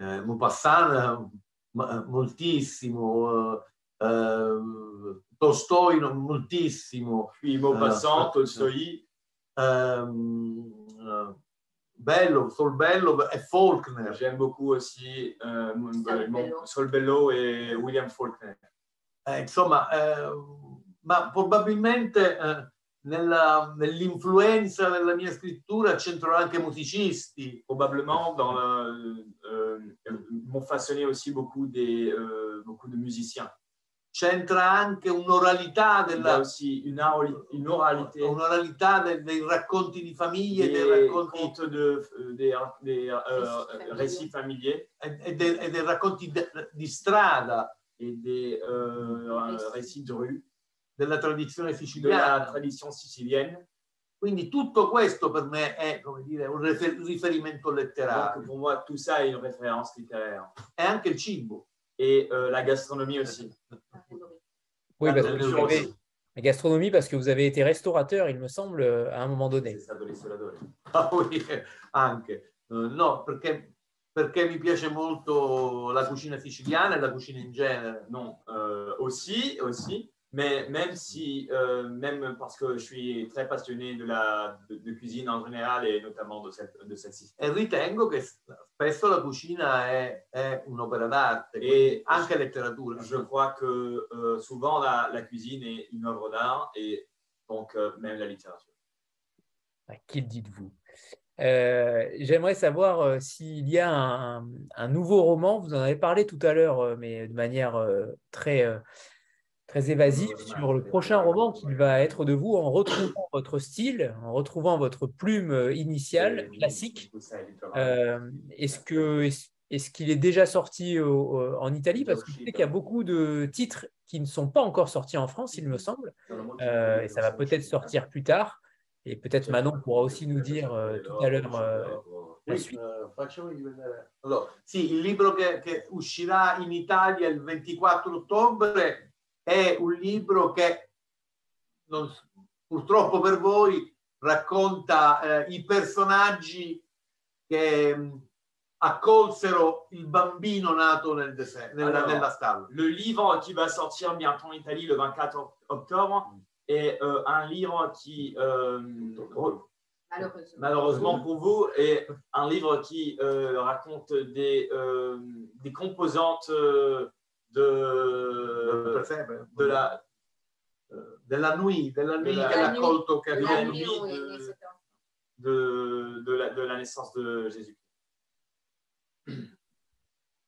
eh, Maupassant eh, ma- moltissimo, eh, eh, Tolstoi moltissimo, Puis Maupassant, Euh, Tolstoï, ehm, eh, Bello, Solbello e Faulkner. j'aime beaucoup aussi euh, Solbello. Et William Faulkner. Eh, insomma, eh, ma probabilmente eh, nella- nell'influenza della mia scrittura c'entrano anche musicisti. Probablement, dans le- euh, euh, m'ont façonné aussi beaucoup, des, euh, beaucoup de musiciens. C'entra anche un'oralità, della, oralité, un'oralità de- dei racconti di famiglie, dei des racconti, de, des, euh, récits familiers e, e dei, e dei racconti de- di strada et des euh, récits de rue, della tradizione de la siciliana. tradition sicilienne. Quindi tutto questo per me è, come dire, un rifer- riferimento Donc, letterario. pour moi, tout ça est une référence littéraire. E anche il cibo. Et euh, la gastronomie aussi. Oui, La parce que nourriture vous avez la gastronomie, parce que vous avez été restaurateur, il me semble, à un moment donné. C'est ça, de l'isolatore. Ah, oui, anche. Eh, No, perché, perché mi piace molto la cucina siciliana e la cucina in genere. Non, euh, aussi, aussi. Mais même si, euh, même parce que je suis très passionné de la de, de cuisine en général et notamment de cette de celle-ci. E ritengo che spesso la cucina è, è un'opera d'arte, E quindi anche letteratura. Je crois que euh, souvent la, la cuisine est une œuvre d'art et donc euh, même la littérature. Ah, Qu'il dites-vous? Euh, J'aimerais savoir euh, s'il y a un, un nouveau roman, vous en avez parlé tout à l'heure, euh, mais de manière très, très évasive, sur le prochain roman qui va être de vous en retrouvant votre style, en retrouvant votre plume initiale, classique. Est-ce que est-ce qu'il est déjà sorti au- au- en Italie? Parce que je sais qu'il y a beaucoup de titres qui ne sont pas encore sortis en France, il me semble, et ça va peut-être sortir plus tard. Et peut-être Manon pourra aussi nous dire euh, tout à l'heure euh, la Oui, suite. vedere. Allora, sì, il libro che, che uscirà in Italia il 24 ottobre è un libro che non- purtroppo per voi racconta eh, i personaggi che mh, accolsero il bambino nato nel deserto, nella, Allora. nella stalla. Le livre qui va sortir bientôt en Italie le 24 octobre est euh, un livre qui, euh, Malheureusement. malheureusement pour vous, est un livre qui euh, raconte des, euh, des composantes de, de la, che La La nuit nuit de- cet enfant. de, de la, de la naissance de Jésus.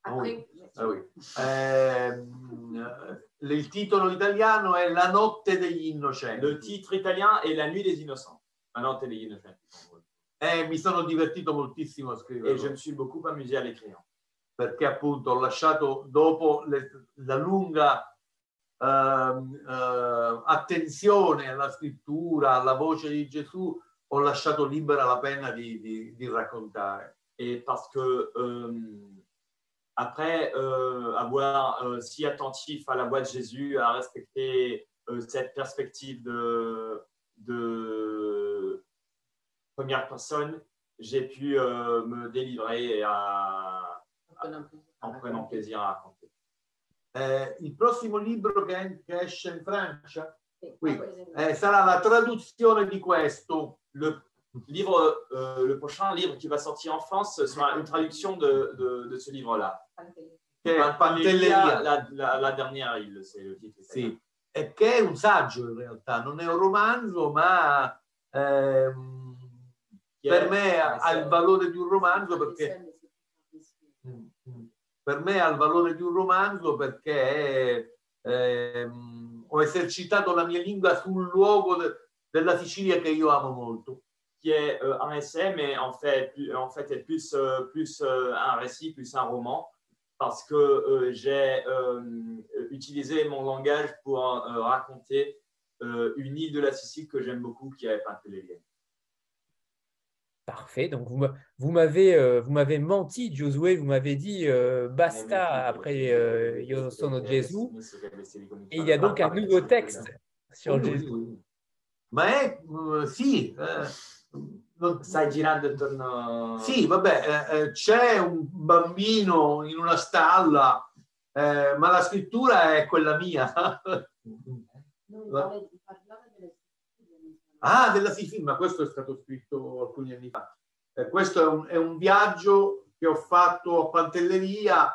Après, Ah oui. Ehm, eh, il titolo italiano è La notte degli innocenti. Le titre italien est La nuit des innocents. Maintenant, t'es les innocents. Eh, mi sono divertito moltissimo a Et je scriverlo me suis beaucoup amusé à l'écrire. perché appunto ho lasciato dopo le- la lunga ehm, eh, attenzione alla scrittura, alla voce di Gesù, ho lasciato libera la penna di, di- di raccontare. Parce que euh, après euh, avoir euh, si attentif à la voix de Jésus, à respecter euh, cette perspective de, de première personne, j'ai pu euh, me délivrer et à- en prenant plaisir à raconter. Eh, il prossimo libro che, che esce in Francia? Oui. Oui. eh, sarà la traduzione di questo. Le livre, euh, le prochain livre qui va sortir en France sera une traduction de, de- de ce livre-là. Pantelleria, la, la- la dernière île, c'est le titre. Sì, e che è un saggio in realtà, non è un romanzo, ma ehm, per me ha il valore di un romanzo perché per me ha il valore di un romanzo perché ehm, ho esercitato la mia lingua sul luogo de, della Sicilia che io amo molto. Qui est euh, un essai, mais en fait, en fait est plus, euh, plus euh, un récit, plus un roman, parce que j'ai utilisé mon langage pour raconter une île de la Sicile que j'aime beaucoup, qui est Pantelleria. Parfait. Donc, vous, vous m'avez vous m'avez menti, Josué. Vous m'avez dit euh, basta après euh, Io sono Gesù. Et il y a donc un nouveau texte sur uh, sì, eh, non- Stai girando intorno. sì, vabbè, eh, eh, c'è un bambino in una stalla, eh, ma la scrittura è quella mia. Della Ah, della Sicilia, ma questo è stato scritto alcuni anni fa. Eh, questo è un, è un viaggio che ho fatto a Pantelleria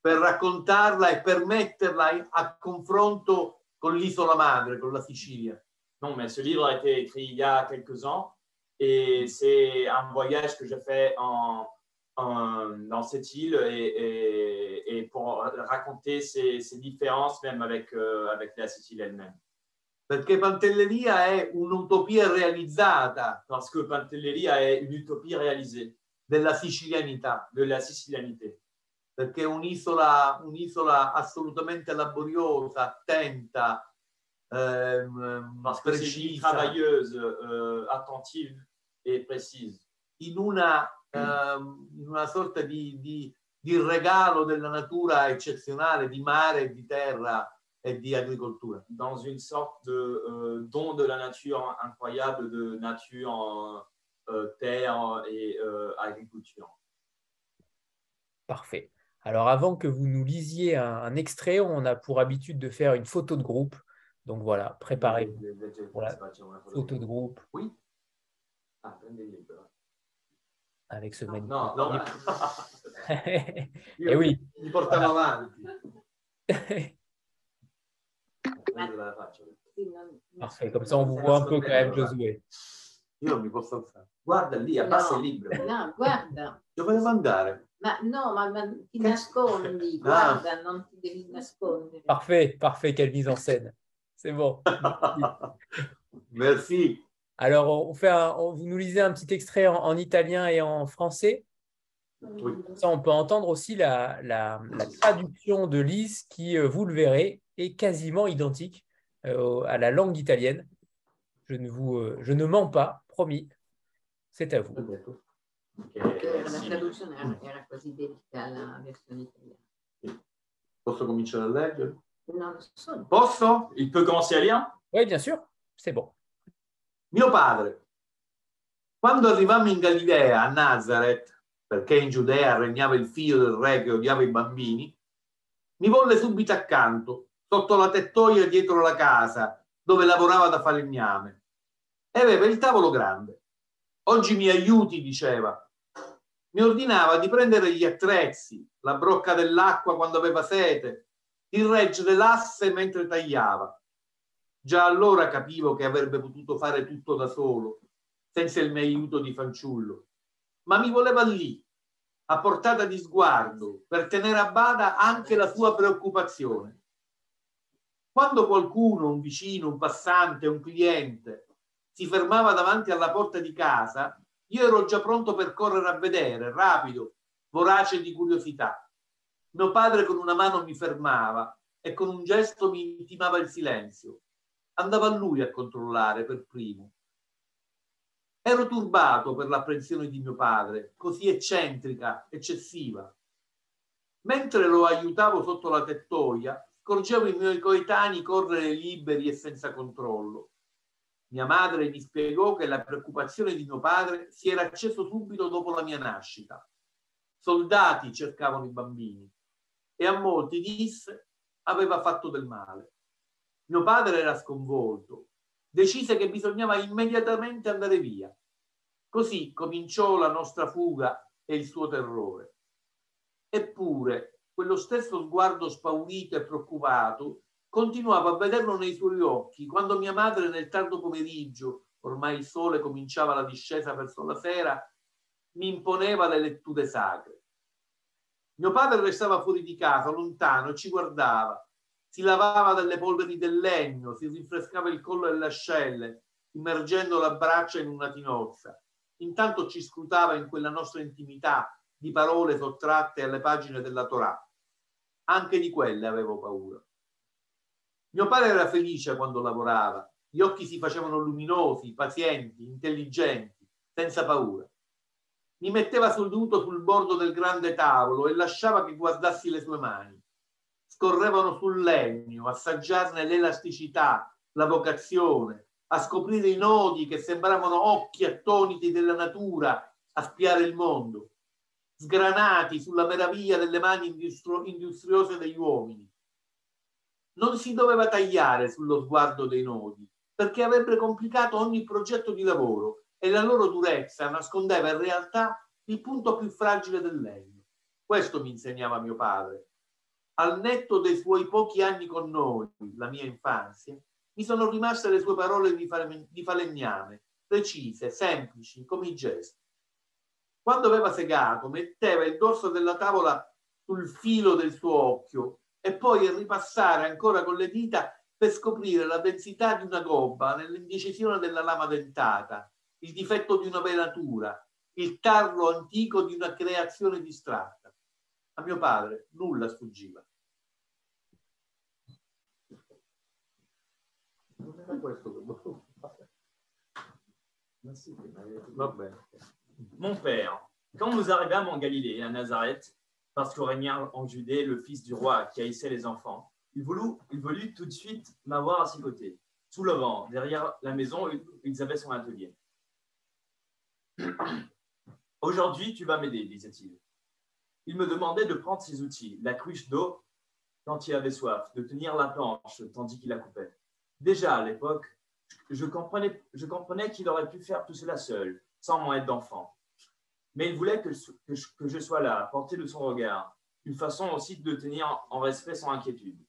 per raccontarla e per metterla in- a confronto con l'isola madre, con la Sicilia. Non, mais ce livre a été écrit il y a quelques ans et c'est un voyage que j'ai fait en, en- dans cette île et, et- et pour raconter ces, ces différences même avec, euh, avec la Sicile elle-même. Perché Pantelleria è un'utopia realizzata Parce que Pantelleria est une utopie réalisée della sicilianità, de la sicilianité. perché è un'isola, un'isola assolutamente laboriosa, attenta, ehm, Parce que c'est une île precisa. travailleuse, euh, attentive précise. in una, ehm, in una sorta di, di- di regalo della natura eccezionale, di mare e di terra e di agricoltura. dans une sorte de euh, don de la nature incroyable, de nature, euh, terre et euh, agriculture. Parfait. Alors, avant que vous nous lisiez un, un extrait, on a pour habitude de faire une photo de groupe. Donc voilà, préparez-vous. Voilà. Photo de groupe Oui. Ah, prendi il libro. Avec ce magnifique. No, no, No. Eh oui. Li portavo avanti. Parfait. so Comme ça, on vous voit un peu quand même, Josué. Io non mi posso alzare. Guarda lì, abbassa No. il libro. No, guarda, Dove devo andare? ma no, ma, ma ti Che- nascondi, Ah. guarda, non ti devi nascondere. Parfait, parfait. Quelle mise en scène. C'est bon. *laughs* Merci. Alors, on fait un- on- vous nous lisez un petit extrait en, en italien et en français. Oui. Ça, on peut entendre aussi la, la- la traduction de Lise qui, euh, vous le verrez, est quasiment identique euh, à la langue italienne. Je ne, vous, euh, je ne mens pas, promis. C'est à vous. Posso cominciare a leggere? Posso? Il peut commencer à lire? Oui, bien sûr, c'est bon. Mio padre, quando arrivammo in Galilea, a Nazareth, perché in Giudea regnava il figlio del re che odiava i bambini, mi volle subito accanto, sotto la tettoia dietro la casa, dove lavorava da falegname. E aveva il tavolo grande. Oggi mi aiuti, diceva. Mi ordinava di prendere gli attrezzi, la brocca dell'acqua quando aveva sete, di reggere l'asse mentre tagliava. Già allora capivo che avrebbe potuto fare tutto da solo, senza il mio aiuto di fanciullo, ma mi voleva lì, a portata di sguardo, per tenere a bada anche la sua preoccupazione. Quando qualcuno, un vicino, un passante, un cliente, si fermava davanti alla porta di casa, io ero già pronto per correre a vedere, rapido, vorace di curiosità. Mio padre con una mano mi fermava e con un gesto mi intimava il silenzio andava lui a controllare per primo. Ero turbato per l'apprensione di mio padre, così eccentrica, eccessiva. Mentre lo aiutavo sotto la tettoia, scorgevo i miei coetanei correre liberi e senza controllo. Mia madre mi spiegò che la preoccupazione di mio padre si era acceso subito dopo la mia nascita. Soldati cercavano i bambini e a molti disse aveva fatto del male. Mio padre era sconvolto. Decise che bisognava immediatamente andare via. Così cominciò la nostra fuga e il suo terrore. Eppure, quello stesso sguardo spaurito e preoccupato continuavo a vederlo nei suoi occhi quando mia madre nel tardo pomeriggio, ormai il sole cominciava la discesa verso la sera, mi imponeva le letture sacre. Mio padre restava fuori di casa, lontano, e ci guardava. Si lavava dalle polveri del legno, si rinfrescava il collo e le ascelle, immergendo la braccia in una tinozza. Intanto ci scrutava in quella nostra intimità di parole sottratte alle pagine della Torah. Anche di quelle avevo paura. Mio padre era felice quando lavorava, gli occhi si facevano luminosi, pazienti, intelligenti, senza paura. Mi metteva seduto sul bordo del grande tavolo e lasciava che guardassi le sue mani. Scorrevano sul legno, assaggiarne l'elasticità, la vocazione, a scoprire i nodi che sembravano occhi attoniti della natura a spiare il mondo, sgranati sulla meraviglia delle mani industriose degli uomini. Non si doveva tagliare sullo sguardo dei nodi, perché avrebbe complicato ogni progetto di lavoro e la loro durezza nascondeva in realtà il punto più fragile del legno. Questo mi insegnava mio padre. Al netto dei suoi pochi anni con noi, la mia infanzia, mi sono rimaste le sue parole di falegname, precise, semplici, come i gesti. Quando aveva segato, metteva il dorso della tavola sul filo del suo occhio e poi ripassare ancora con le dita per scoprire la densità di una gobba nell'indecisione della lama dentata, il difetto di una venatura, il tarlo antico di una creazione distratta. A mio padre nulla sfuggiva. Non era questo che volevo fare. Ma sì, va bene. Mon père, quand nous arrivâmes en Galilée, à Nazareth, parce qu'au régnait en Judée le fils du roi qui haïssait les enfants, il voulut, il voulut tout de suite m'avoir à ses côtés. Sous le vent, derrière la maison, ils avaient son atelier. *clears throat* Aujourd'hui, tu vas m'aider, disait-il. Il me demandait de prendre ses outils, la cruche d'eau quand il avait soif, de tenir la planche tandis qu'il la coupait. Déjà à l'époque, je comprenais, qu'il aurait pu faire tout cela seul, sans mon aide d'enfant. Mais il voulait que, je, sois là, à portée de son regard, une façon aussi de tenir en respect son inquiétude.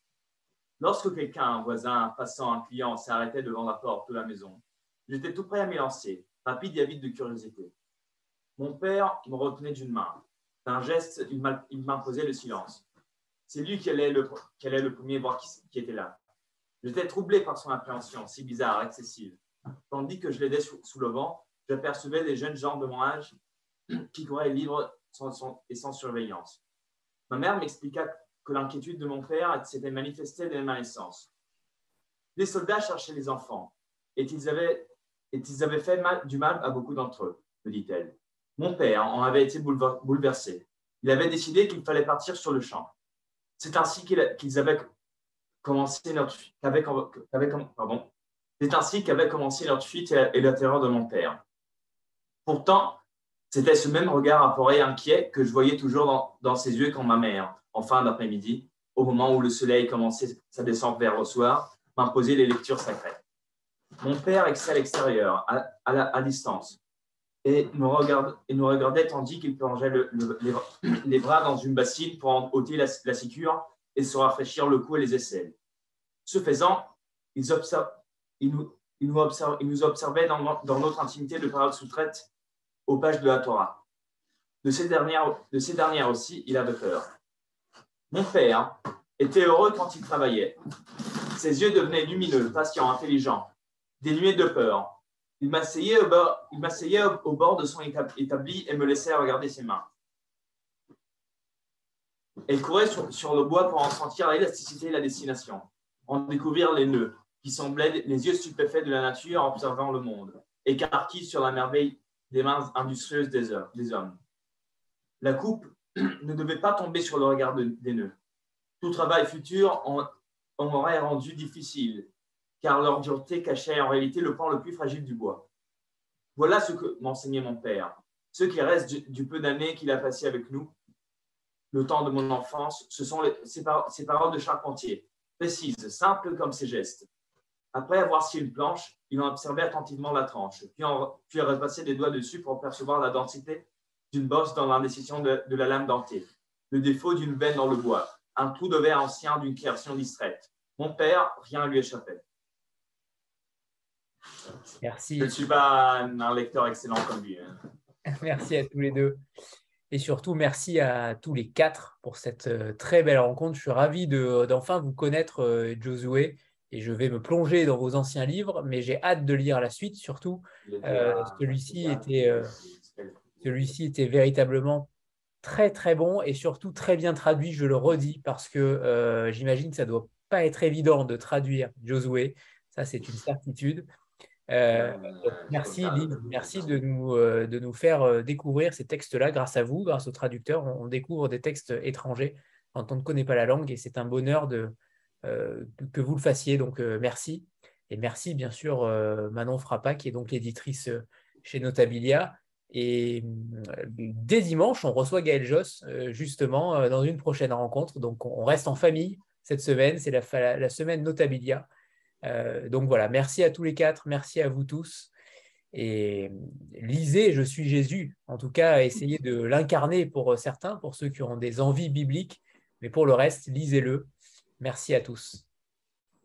Lorsque quelqu'un, un voisin, un passant, un client s'arrêtait devant la porte de la maison, j'étais tout prêt à m'y lancer, rapide et avide de curiosité. Mon père me retenait d'une main. D'un geste, il m'imposait le silence. C'est lui qui allait, le, qui allait premier voir qui, était là. J'étais troublé par son appréhension, si bizarre, excessive. Tandis que je l'aidais sous, sous, le vent, j'apercevais des jeunes gens de mon âge qui couraient libres et sans surveillance. Ma mère m'expliqua que l'inquiétude de mon père s'était manifestée dès ma naissance. Les soldats cherchaient les enfants et ils avaient, fait du mal à beaucoup d'entre eux, me dit-elle. Mon père en avait été bouleversé. Il avait décidé qu'il fallait partir sur le champ. C'est ainsi qu'ils qu avaient commencé notre fuite. C'est ainsi qu'avait commencé notre fuite et la terreur de mon père. Pourtant, c'était ce même regard apporé inquiet que je voyais toujours dans, ses yeux quand ma mère, en fin d'après-midi, au moment où le soleil commençait sa descente vers le soir, m'imposait les lectures sacrées. Mon père excelle l'extérieur, à, la, à, distance, et nous, regardait tandis qu'il plongeait le, le, les, bras dans une bassine pour en ôter la, sécure et se rafraîchir le cou et les aisselles. Ce faisant, ils, nous, ils, nous, observaient dans, notre intimité de paroles sous-traites aux pages de la Torah. De ces dernières, de ces dernières aussi, il avait peur. Mon père était heureux quand il travaillait. Ses yeux devenaient lumineux, patients, intelligents, dénués de peur. Il m'asseyait au, bord, de son établi et me laissait regarder ses mains. Elle courait sur, le bois pour en sentir l'élasticité et la destination, en découvrir les nœuds, qui semblaient les yeux stupéfaits de la nature observant le monde, écarquis sur la merveille des mains industrieuses des, hommes. La coupe *clears throat* ne devait pas tomber sur le regard de, des nœuds. Tout travail futur en, en, aurait rendu difficile, car leur dureté cachait en réalité le pan le plus fragile du bois. Voilà ce que m'enseignait mon père. Ce qui reste du, peu d'années qu'il a passé avec nous, le temps de mon enfance, ce sont les, ces, par, ces paroles de charpentier, précises, simples comme ses gestes. Après avoir scié une planche, il en observait attentivement la tranche, puis, en, repassait des doigts dessus pour percevoir la densité d'une bosse dans l'indécision de, de, la lame dentée, le défaut d'une veine dans le bois, un trou de verre ancien d'une création distraite. Mon père, rien ne lui échappait. Merci. Je ne suis pas un, lecteur excellent comme lui. Hein. *laughs* merci à tous les deux. Et surtout, merci à tous les quatre pour cette euh, très belle rencontre. Je suis ravi d'enfin vous connaître, euh, Josué, et je vais me plonger dans vos anciens livres, mais j'ai hâte de lire la suite, surtout. Euh, celui-ci était, celui était véritablement très, très bon et surtout très bien traduit, je le redis, parce que j'imagine que ça ne doit pas être évident de traduire Josué. Ça, c'est une certitude. Euh, merci merci de nous, euh, de nous faire euh, découvrir ces textes-là grâce à vous, grâce aux traducteurs. On, découvre des textes étrangers quand on ne connaît pas la langue et c'est un bonheur de, que vous le fassiez. Donc merci. Et merci bien sûr Manon Frappa qui est donc l'éditrice chez Notabilia. Et dès dimanche, on reçoit Gaël Joss justement dans une prochaine rencontre. Donc on reste en famille cette semaine. C'est la, la semaine Notabilia. Euh, donc voilà, merci à tous les quatre, merci à vous tous. Et lisez Je suis Jésus. En tout cas, essayez de l'incarner pour certains, pour ceux qui ont des envies bibliques. Mais pour le reste, lisez-le. Merci à tous.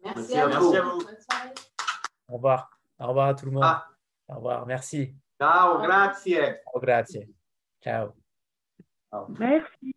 Merci, à, vous. Au revoir. Au revoir à tout le monde. Ah. Au revoir. Merci. Ciao, grazie. Ciao, grazie. Ciao. Merci.